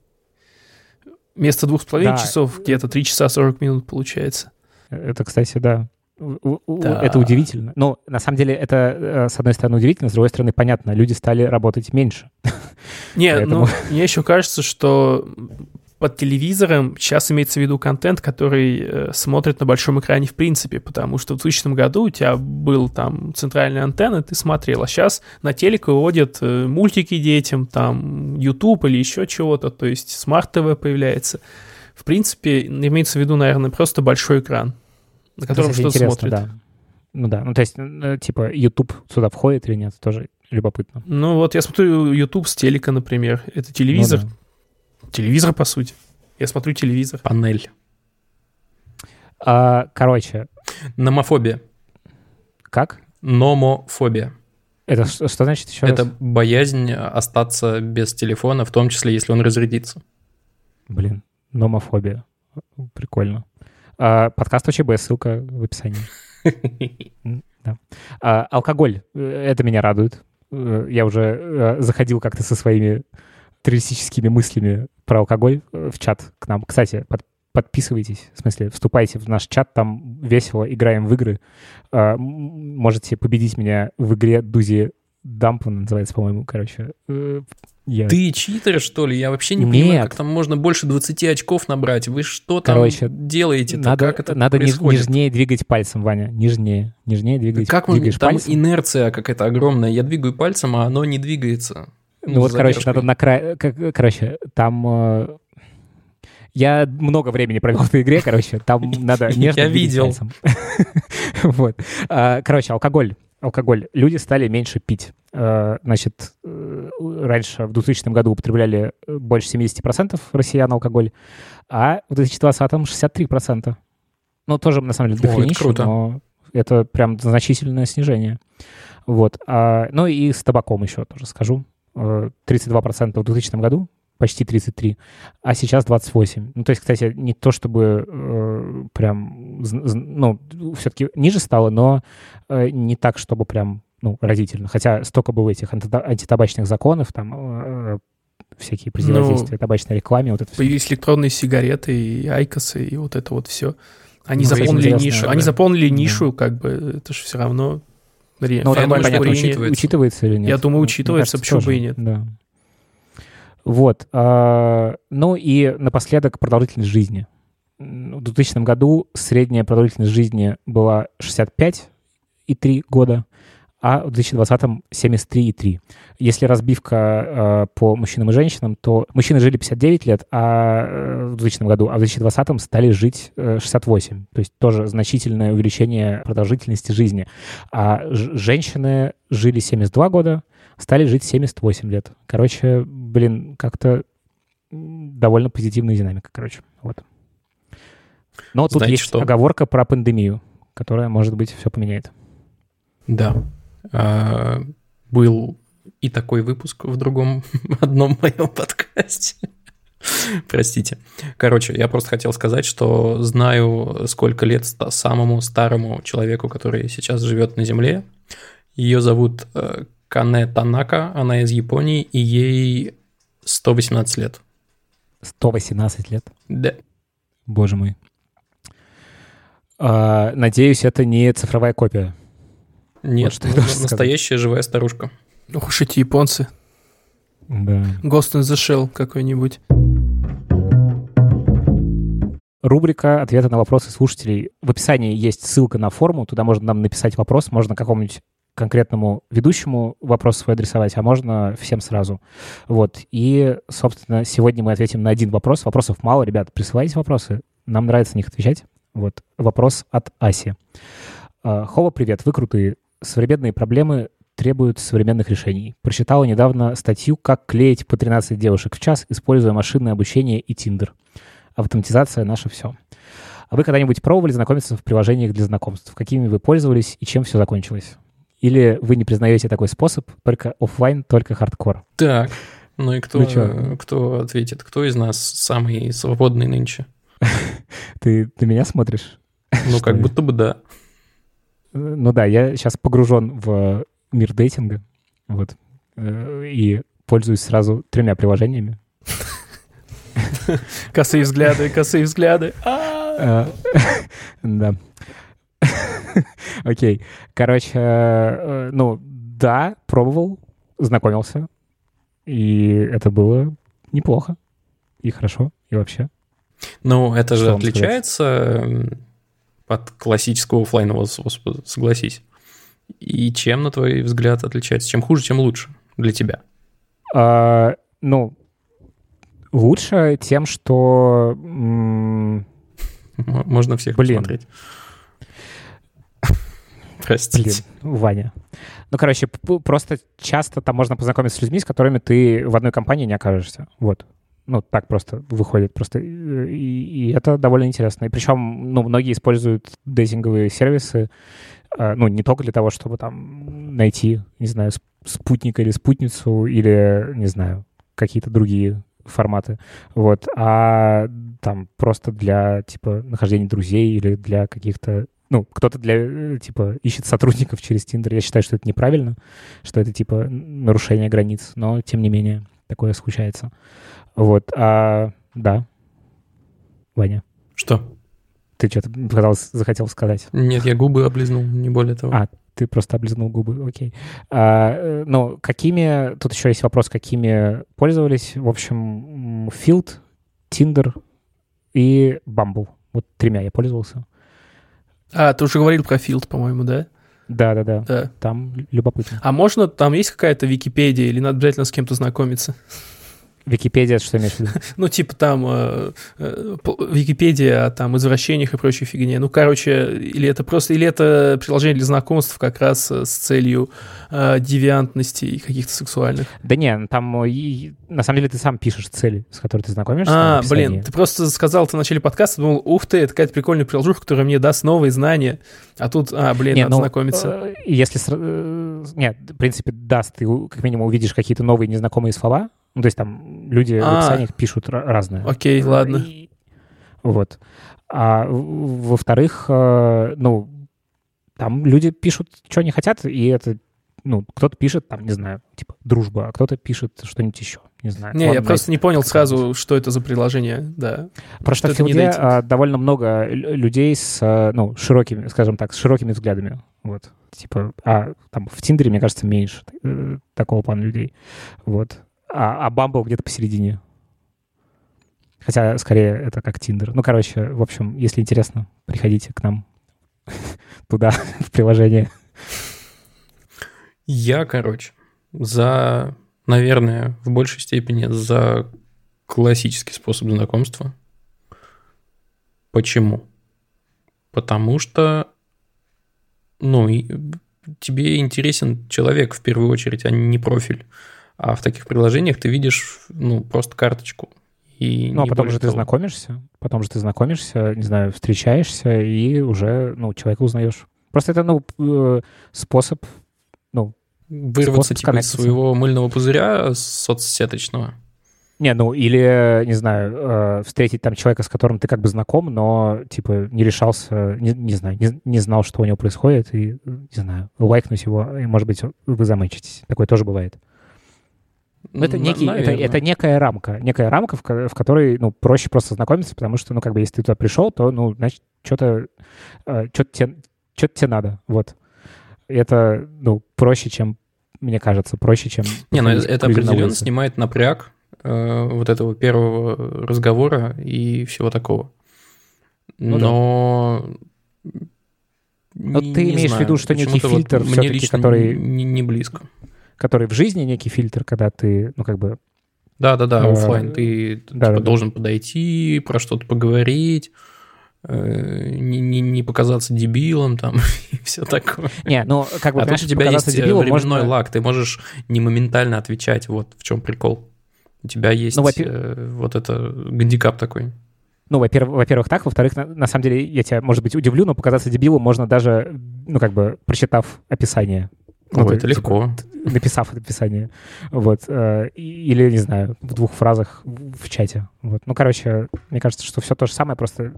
Speaker 3: Вместо двух с половиной да. часов где-то три часа 40 минут получается.
Speaker 2: Это, кстати, да. да. Это удивительно. Но на самом деле это, э, с одной стороны, удивительно, с другой стороны, понятно, люди стали работать меньше.
Speaker 3: Нет, ну, мне еще кажется, что под телевизором сейчас имеется в виду контент, который э, смотрит на большом экране в принципе, потому что в 2000 году у тебя был там центральная антенна, ты смотрел, а сейчас на телек выводят э, мультики детям, там YouTube или еще чего-то, то есть смарт-ТВ появляется. В принципе, имеется в виду, наверное, просто большой экран, на котором что-то смотрит.
Speaker 2: Да. Ну да, ну то есть, э, типа, YouTube сюда входит или нет, тоже любопытно.
Speaker 3: Ну вот я смотрю YouTube с телека, например. Это телевизор, ну, да Телевизор, по сути. Я смотрю телевизор.
Speaker 1: Панель.
Speaker 2: А, короче.
Speaker 1: Номофобия.
Speaker 2: Как?
Speaker 1: Номофобия.
Speaker 2: Это что, что значит еще
Speaker 1: Это раз? боязнь остаться без телефона, в том числе, если он разрядится.
Speaker 2: Блин, номофобия. Прикольно. А, подкаст ОЧБ, ссылка в описании. Да. А, алкоголь. Э, это меня радует. Э, я уже э, заходил как-то со своими террористическими мыслями про алкоголь э, в чат к нам. Кстати, под, подписывайтесь, в смысле, вступайте в наш чат, там весело, играем в игры. Э, можете победить меня в игре Дузи Дамп, он называется, по-моему, короче. Э,
Speaker 1: я... Ты читер, что ли? Я вообще не Нет. понимаю, как там можно больше 20 очков набрать. Вы что
Speaker 2: короче,
Speaker 1: там делаете?
Speaker 2: Надо, как это надо происходит? нежнее двигать пальцем, Ваня. Нежнее. Нежнее двигать.
Speaker 1: Как он, там пальцем? инерция какая-то огромная. Я двигаю пальцем, а оно не двигается.
Speaker 2: Ну вот, короче, надо на край... Короче, там... Э, я много времени провел в этой игре, короче, там надо нежно
Speaker 1: Я видел.
Speaker 2: Вот. А, короче, алкоголь. Алкоголь. Люди стали меньше пить. А, значит, э, раньше, в 2000 году, употребляли больше 70% россиян алкоголь, а в 2020-м 63%. Ну, тоже, на самом деле, дохренище, но это прям значительное снижение. Вот. А, ну и с табаком еще тоже скажу. 32% в 2000 году, почти 33, а сейчас 28. Ну, то есть, кстати, не то чтобы э, прям, ну, все-таки ниже стало, но э, не так, чтобы прям, ну, разительно. Хотя столько было этих антитабачных законов, там, э, всякие противодействия ну, табачной рекламе, вот это
Speaker 3: Появились все. электронные сигареты и айкосы, и вот это вот все. Они ну, заполнили нишу. Да. Они заполнили нишу, как бы, это же все равно
Speaker 2: Смотри, ну, там, понятно, учитывается. учитывается или нет?
Speaker 3: Я думаю, учитывается, кажется, почему бы и нет.
Speaker 2: Да. Вот. А, ну и напоследок продолжительность жизни. В 2000 году средняя продолжительность жизни была 65,3 года, а в 2020 73,3. Если разбивка э, по мужчинам и женщинам, то мужчины жили 59 лет а, э, в 2000 году, а в 2020 стали жить э, 68. То есть тоже значительное увеличение продолжительности жизни. А женщины жили 72 года, стали жить 78 лет. Короче, блин, как-то довольно позитивная динамика, короче. Вот. Но тут Знаете, есть что? оговорка про пандемию, которая, может быть, все поменяет.
Speaker 1: Да. А, был и такой выпуск в другом, одном моем подкасте. Простите. Короче, я просто хотел сказать, что знаю, сколько лет самому старому человеку, который сейчас живет на Земле. Ее зовут э, Кане Танака, она из Японии, и ей 118 лет.
Speaker 2: 118 лет?
Speaker 1: Да.
Speaker 2: Боже мой. А, надеюсь, это не цифровая копия.
Speaker 1: Нет, вот что настоящая сказать. живая старушка.
Speaker 3: Ох уж эти японцы.
Speaker 2: Да.
Speaker 3: Ghost in the Shell какой-нибудь.
Speaker 2: Рубрика «Ответы на вопросы слушателей». В описании есть ссылка на форму, туда можно нам написать вопрос, можно какому-нибудь конкретному ведущему вопрос свой адресовать, а можно всем сразу. Вот. И, собственно, сегодня мы ответим на один вопрос. Вопросов мало, ребят, присылайте вопросы. Нам нравится на них отвечать. Вот. Вопрос от Аси. Хова, привет, вы крутые. Современные проблемы требуют современных решений. Прочитала недавно статью «Как клеить по 13 девушек в час, используя машинное обучение и Тиндер». Автоматизация — наше все. А вы когда-нибудь пробовали знакомиться в приложениях для знакомств? Какими вы пользовались и чем все закончилось? Или вы не признаете такой способ, только офлайн, только хардкор?
Speaker 1: Так, ну и кто, ну, кто ответит? Кто из нас самый свободный нынче?
Speaker 2: Ты на меня смотришь?
Speaker 1: Ну, как будто бы да.
Speaker 2: Ну да, я сейчас погружен в мир дейтинга, вот, э, и пользуюсь сразу тремя приложениями.
Speaker 3: Косые взгляды, косые взгляды. А!
Speaker 2: Э, да. Окей. Короче, э, ну, да, пробовал, знакомился. И это было неплохо. И хорошо, и вообще.
Speaker 1: Ну, это же отличается от классического офлайнового способа, согласись. И чем, на твой взгляд, отличается? Чем хуже, чем лучше для тебя?
Speaker 2: А, ну, лучше тем, что...
Speaker 1: Можно всех Блин. посмотреть. Простите.
Speaker 2: Блин, Ваня. Ну, короче, просто часто там можно познакомиться с людьми, с которыми ты в одной компании не окажешься. Вот. Ну, так просто выходит. Просто и, и это довольно интересно. И причем, ну, многие используют дейтинговые сервисы, э, ну, не только для того, чтобы там найти, не знаю, спутника или спутницу, или, не знаю, какие-то другие форматы, вот, а там просто для, типа, нахождения друзей или для каких-то ну, кто-то для, типа, ищет сотрудников через Тиндер. Я считаю, что это неправильно, что это, типа, нарушение границ, но, тем не менее, такое случается. Вот, а, да. Ваня.
Speaker 1: Что?
Speaker 2: Ты что-то захотел сказать?
Speaker 1: Нет, я губы облизнул, не более того.
Speaker 2: А, ты просто облизнул губы, окей. А, э, ну, какими, тут еще есть вопрос, какими пользовались. В общем, Field, Tinder и Bumble. Вот тремя я пользовался.
Speaker 3: А, ты уже говорил про Field, по-моему, да?
Speaker 2: Да, да, да. Да. Там любопытно.
Speaker 3: А можно, там есть какая-то Википедия или надо обязательно с кем-то знакомиться?
Speaker 2: Википедия, что имеешь в виду?
Speaker 3: Ну, типа там э, э, Википедия о там извращениях и прочей фигне. Ну, короче, или это просто, или это приложение для знакомств как раз э, с целью э, девиантности и каких-то сексуальных.
Speaker 2: Да не, там и, на самом деле ты сам пишешь цели, с которой ты знакомишься.
Speaker 3: А, блин, ты просто сказал это в начале подкаста, думал, ух ты, это какая-то прикольная приложуха, которая мне даст новые знания, а тут, а, блин, не, надо ну, знакомиться.
Speaker 2: Если, нет, в принципе, даст, ты как минимум увидишь какие-то новые незнакомые слова, ну, то есть там люди а, в описаниях пишут разное.
Speaker 3: Окей, ладно. И,
Speaker 2: вот. А во-вторых, э, ну, там люди пишут, что они хотят, и это, ну, кто-то пишет, там, не знаю, типа, дружба, а кто-то пишет что-нибудь еще, не знаю.
Speaker 3: Не, я просто не понял сразу, что это за приложение, да.
Speaker 2: Просто в Филде а, довольно много людей с, э, ну, широкими, скажем так, с широкими взглядами, вот. Типа, а там в Тиндере, мне кажется, меньше э, такого плана людей, вот а, а Bumble где-то посередине. Хотя, скорее, это как Тиндер. Ну, короче, в общем, если интересно, приходите к нам туда, в приложение.
Speaker 1: Я, короче, за, наверное, в большей степени за классический способ знакомства. Почему? Потому что, ну, тебе интересен человек в первую очередь, а не профиль. А в таких приложениях ты видишь, ну, просто карточку. И
Speaker 2: ну, а потом же того. ты знакомишься, потом же ты знакомишься, не знаю, встречаешься и уже, ну, человека узнаешь. Просто это, ну, э, способ, ну,
Speaker 1: Вырваться, типа, из своего мыльного пузыря соцсеточного.
Speaker 2: Не, ну или, не знаю, э, встретить там человека, с которым ты как бы знаком, но, типа, не решался, не, не знаю, не, не знал, что у него происходит, и, не знаю, лайкнуть его, и, может быть, вы замычитесь. Такое тоже бывает. Но это, некий, это, это некая рамка, некая рамка, в, в которой, ну, проще просто знакомиться, потому что, ну, как бы, если ты туда пришел, то, ну, значит, что-то, э, что-то тебе, что тебе надо, вот. Это, ну, проще, чем, мне кажется, проще, чем...
Speaker 1: Не, ну, это определенно снимает напряг, Э, вот этого первого разговора и всего такого. Ну, Но...
Speaker 2: Да. Но ты имеешь знаю, в виду, что некий фильтр вот все-таки, который...
Speaker 1: Не, не близко.
Speaker 2: Который в жизни некий фильтр, когда ты, ну, как бы...
Speaker 1: Да-да-да, э, офлайн. Ты да, типа, да, должен да. подойти, про что-то поговорить, э, не, не, не показаться дебилом там и все такое.
Speaker 2: Не, ну, как бы,
Speaker 1: а тут у тебя есть дебилом, временной можно... лаг, ты можешь не моментально отвечать, вот в чем прикол. У тебя есть ну, э, вот это гандикап такой.
Speaker 2: Ну, во-первых, во-первых, так. Во-вторых, на, на самом деле, я тебя, может быть, удивлю, но показаться дебилом можно даже, ну, как бы, прочитав описание.
Speaker 1: Ну, Ой, это типа, легко.
Speaker 2: Написав описание. Вот. Э, или, не знаю, в двух фразах в чате. Вот. Ну, короче, мне кажется, что все то же самое, просто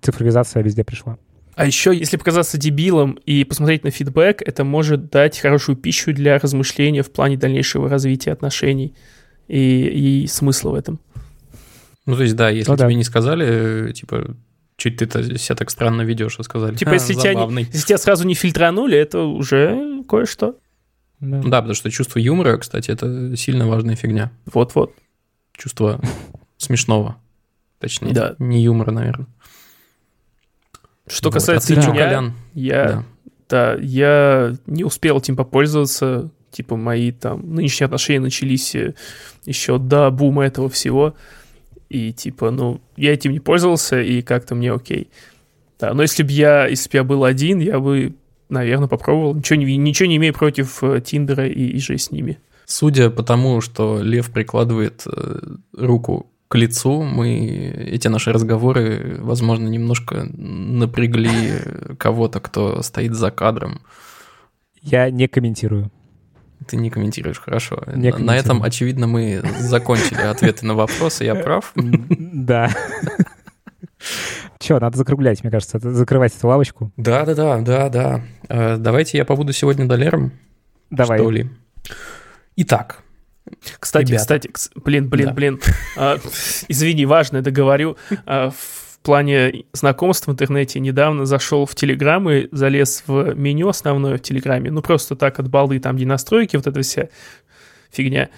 Speaker 2: цифровизация везде пришла.
Speaker 3: А еще, если показаться дебилом и посмотреть на фидбэк, это может дать хорошую пищу для размышления в плане дальнейшего развития отношений и, и смысла в этом.
Speaker 1: Ну, то есть, да, если ну, тебе да. не сказали, типа, чуть ты себя так странно ведешь, а сказали.
Speaker 3: Типа, если, тебя не, если тебя сразу не фильтранули, это уже кое-что.
Speaker 1: Да. да, потому что чувство юмора, кстати, это сильно важная фигня.
Speaker 3: Вот-вот.
Speaker 1: Чувство смешного. Точнее,
Speaker 3: да.
Speaker 1: не юмора, наверное.
Speaker 3: Что вот. касается а ты меня, Колян? я, да. да, я не успел этим попользоваться типа мои там нынешние отношения начались э, еще до бума этого всего, и типа, ну, я этим не пользовался, и как-то мне окей. Да, но если бы я, если бы я был один, я бы, наверное, попробовал. Ничего не, ничего не имею против э, Тиндера и, и же с ними.
Speaker 1: Судя по тому, что Лев прикладывает э, руку к лицу, мы эти наши разговоры, возможно, немножко напрягли кого-то, кто стоит за кадром.
Speaker 2: Я не комментирую.
Speaker 1: Ты не комментируешь, хорошо. Не на, этом, очевидно, мы закончили ответы на вопросы. Я прав?
Speaker 2: Да. Че, надо закруглять, мне кажется, закрывать эту лавочку.
Speaker 1: Да, да, да, да, да. Э, давайте я побуду сегодня долером.
Speaker 2: Давай.
Speaker 1: Что ли? Итак.
Speaker 3: Кстати, ребята. кстати, блин, блин, да. блин. А, извини, важно, договорю. А, плане знакомств в интернете недавно зашел в Телеграм и залез в меню основное в Телеграме. Ну, просто так от балды, там, где настройки, вот эта вся фигня.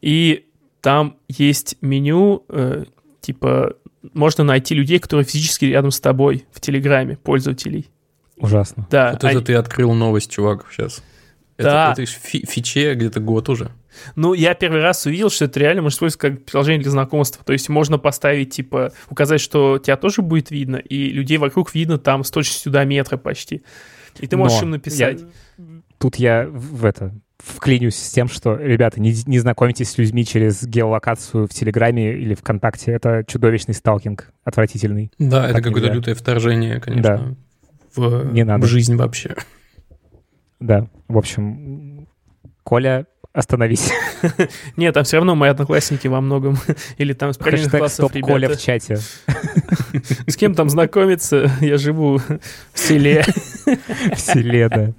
Speaker 3: И там есть меню, э, типа, можно найти людей, которые физически рядом с тобой в Телеграме, пользователей.
Speaker 2: Ужасно.
Speaker 1: Да. Вот это ты открыл новость, чувак, сейчас. Да. Это, это фи фиче где-то год уже.
Speaker 3: Ну, я первый раз увидел, что это реально можно использовать как приложение для знакомства. То есть можно поставить, типа, указать, что тебя тоже будет видно, и людей вокруг видно там с точностью до метра почти. И ты можешь Но им написать.
Speaker 2: Я... Тут я в это вклинюсь с тем, что, ребята, не, не знакомитесь с людьми через геолокацию в Телеграме или ВКонтакте. Это чудовищный сталкинг, отвратительный.
Speaker 1: Да, так это какое-то лютое вторжение, конечно, да. в, не надо. в жизнь вообще.
Speaker 2: Да, в общем, Коля остановись.
Speaker 3: Нет, там все равно мои одноклассники во многом. Или там с
Speaker 2: правильных классов ребята. Коля в чате.
Speaker 3: С кем там знакомиться? Я живу в селе.
Speaker 2: В селе, да.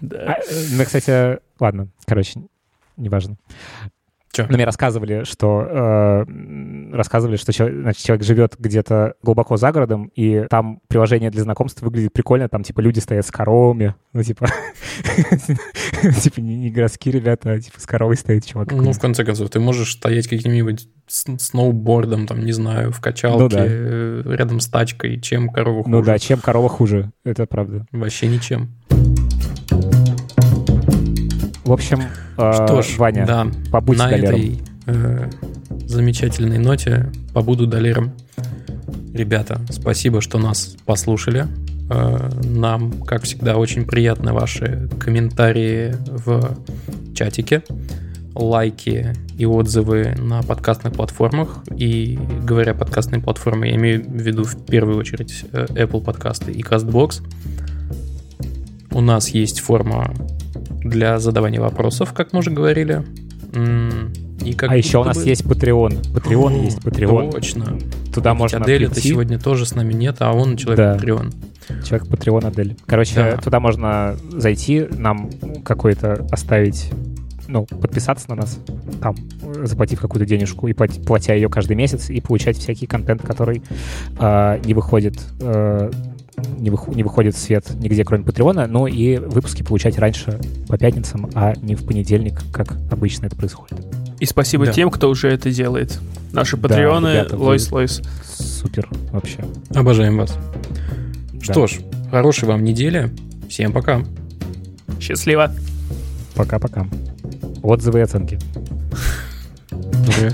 Speaker 2: Да. А, ну, кстати, ладно, короче, неважно. Че? Но мне рассказывали, что э, рассказывали, что человек, значит, человек живет где-то глубоко за городом, и там приложение для знакомств выглядит прикольно, там типа люди стоят с коровами, ну типа типа не городские ребята, а типа с коровой стоит чувак.
Speaker 1: Ну, в конце концов, ты можешь стоять каким-нибудь сноубордом, там, не знаю, в качалке, ну рядом с тачкой, чем корова хуже.
Speaker 2: Ну да, чем корова хуже, это правда.
Speaker 1: Вообще ничем.
Speaker 2: В общем, э,
Speaker 1: Что ж,
Speaker 2: Ваня,
Speaker 1: да,
Speaker 2: побудь
Speaker 1: на
Speaker 2: долером.
Speaker 1: этой э, замечательной ноте побуду долером. Ребята, спасибо, что нас послушали. Э, Нам, как всегда, очень приятны ваши комментарии в чатике, лайки и отзывы на подкастных платформах. И говоря подкастные платформы, я имею в виду в первую очередь э, Apple подкасты и CastBox. У нас есть форма для задавания вопросов, как мы уже говорили. И как
Speaker 2: А еще у нас
Speaker 1: бы-
Speaker 2: есть Patreon. Patreon есть Patreon.
Speaker 1: Точно.
Speaker 2: Туда
Speaker 1: Ведь
Speaker 2: можно
Speaker 1: Адель это
Speaker 2: прийти.
Speaker 1: сегодня тоже с нами нет, а он человек
Speaker 2: Да.
Speaker 1: Patreon.
Speaker 2: Человек Patreon Адель. Короче,
Speaker 1: Да.
Speaker 2: туда можно зайти, нам какой-то оставить, ну, подписаться на нас, там, заплатив какую-то денежку и плат- платя ее каждый месяц, и получать всякий контент, который а, не выходит э, не, вых- не выходит в свет нигде, кроме Патреона, ну и выпуски получать раньше по пятницам, а не в понедельник, как обычно это происходит.
Speaker 3: И спасибо
Speaker 1: Да.
Speaker 3: тем, кто уже это делает. Наши
Speaker 2: Да,
Speaker 3: патреоны,
Speaker 2: ребята, вы-
Speaker 3: Лойс Лойс.
Speaker 2: Супер вообще.
Speaker 1: Обожаем вас.
Speaker 2: Да.
Speaker 1: Что ж, хорошей вам недели. Всем пока.
Speaker 3: Счастливо.
Speaker 2: Пока-пока. Отзывы и оценки.
Speaker 1: Уже.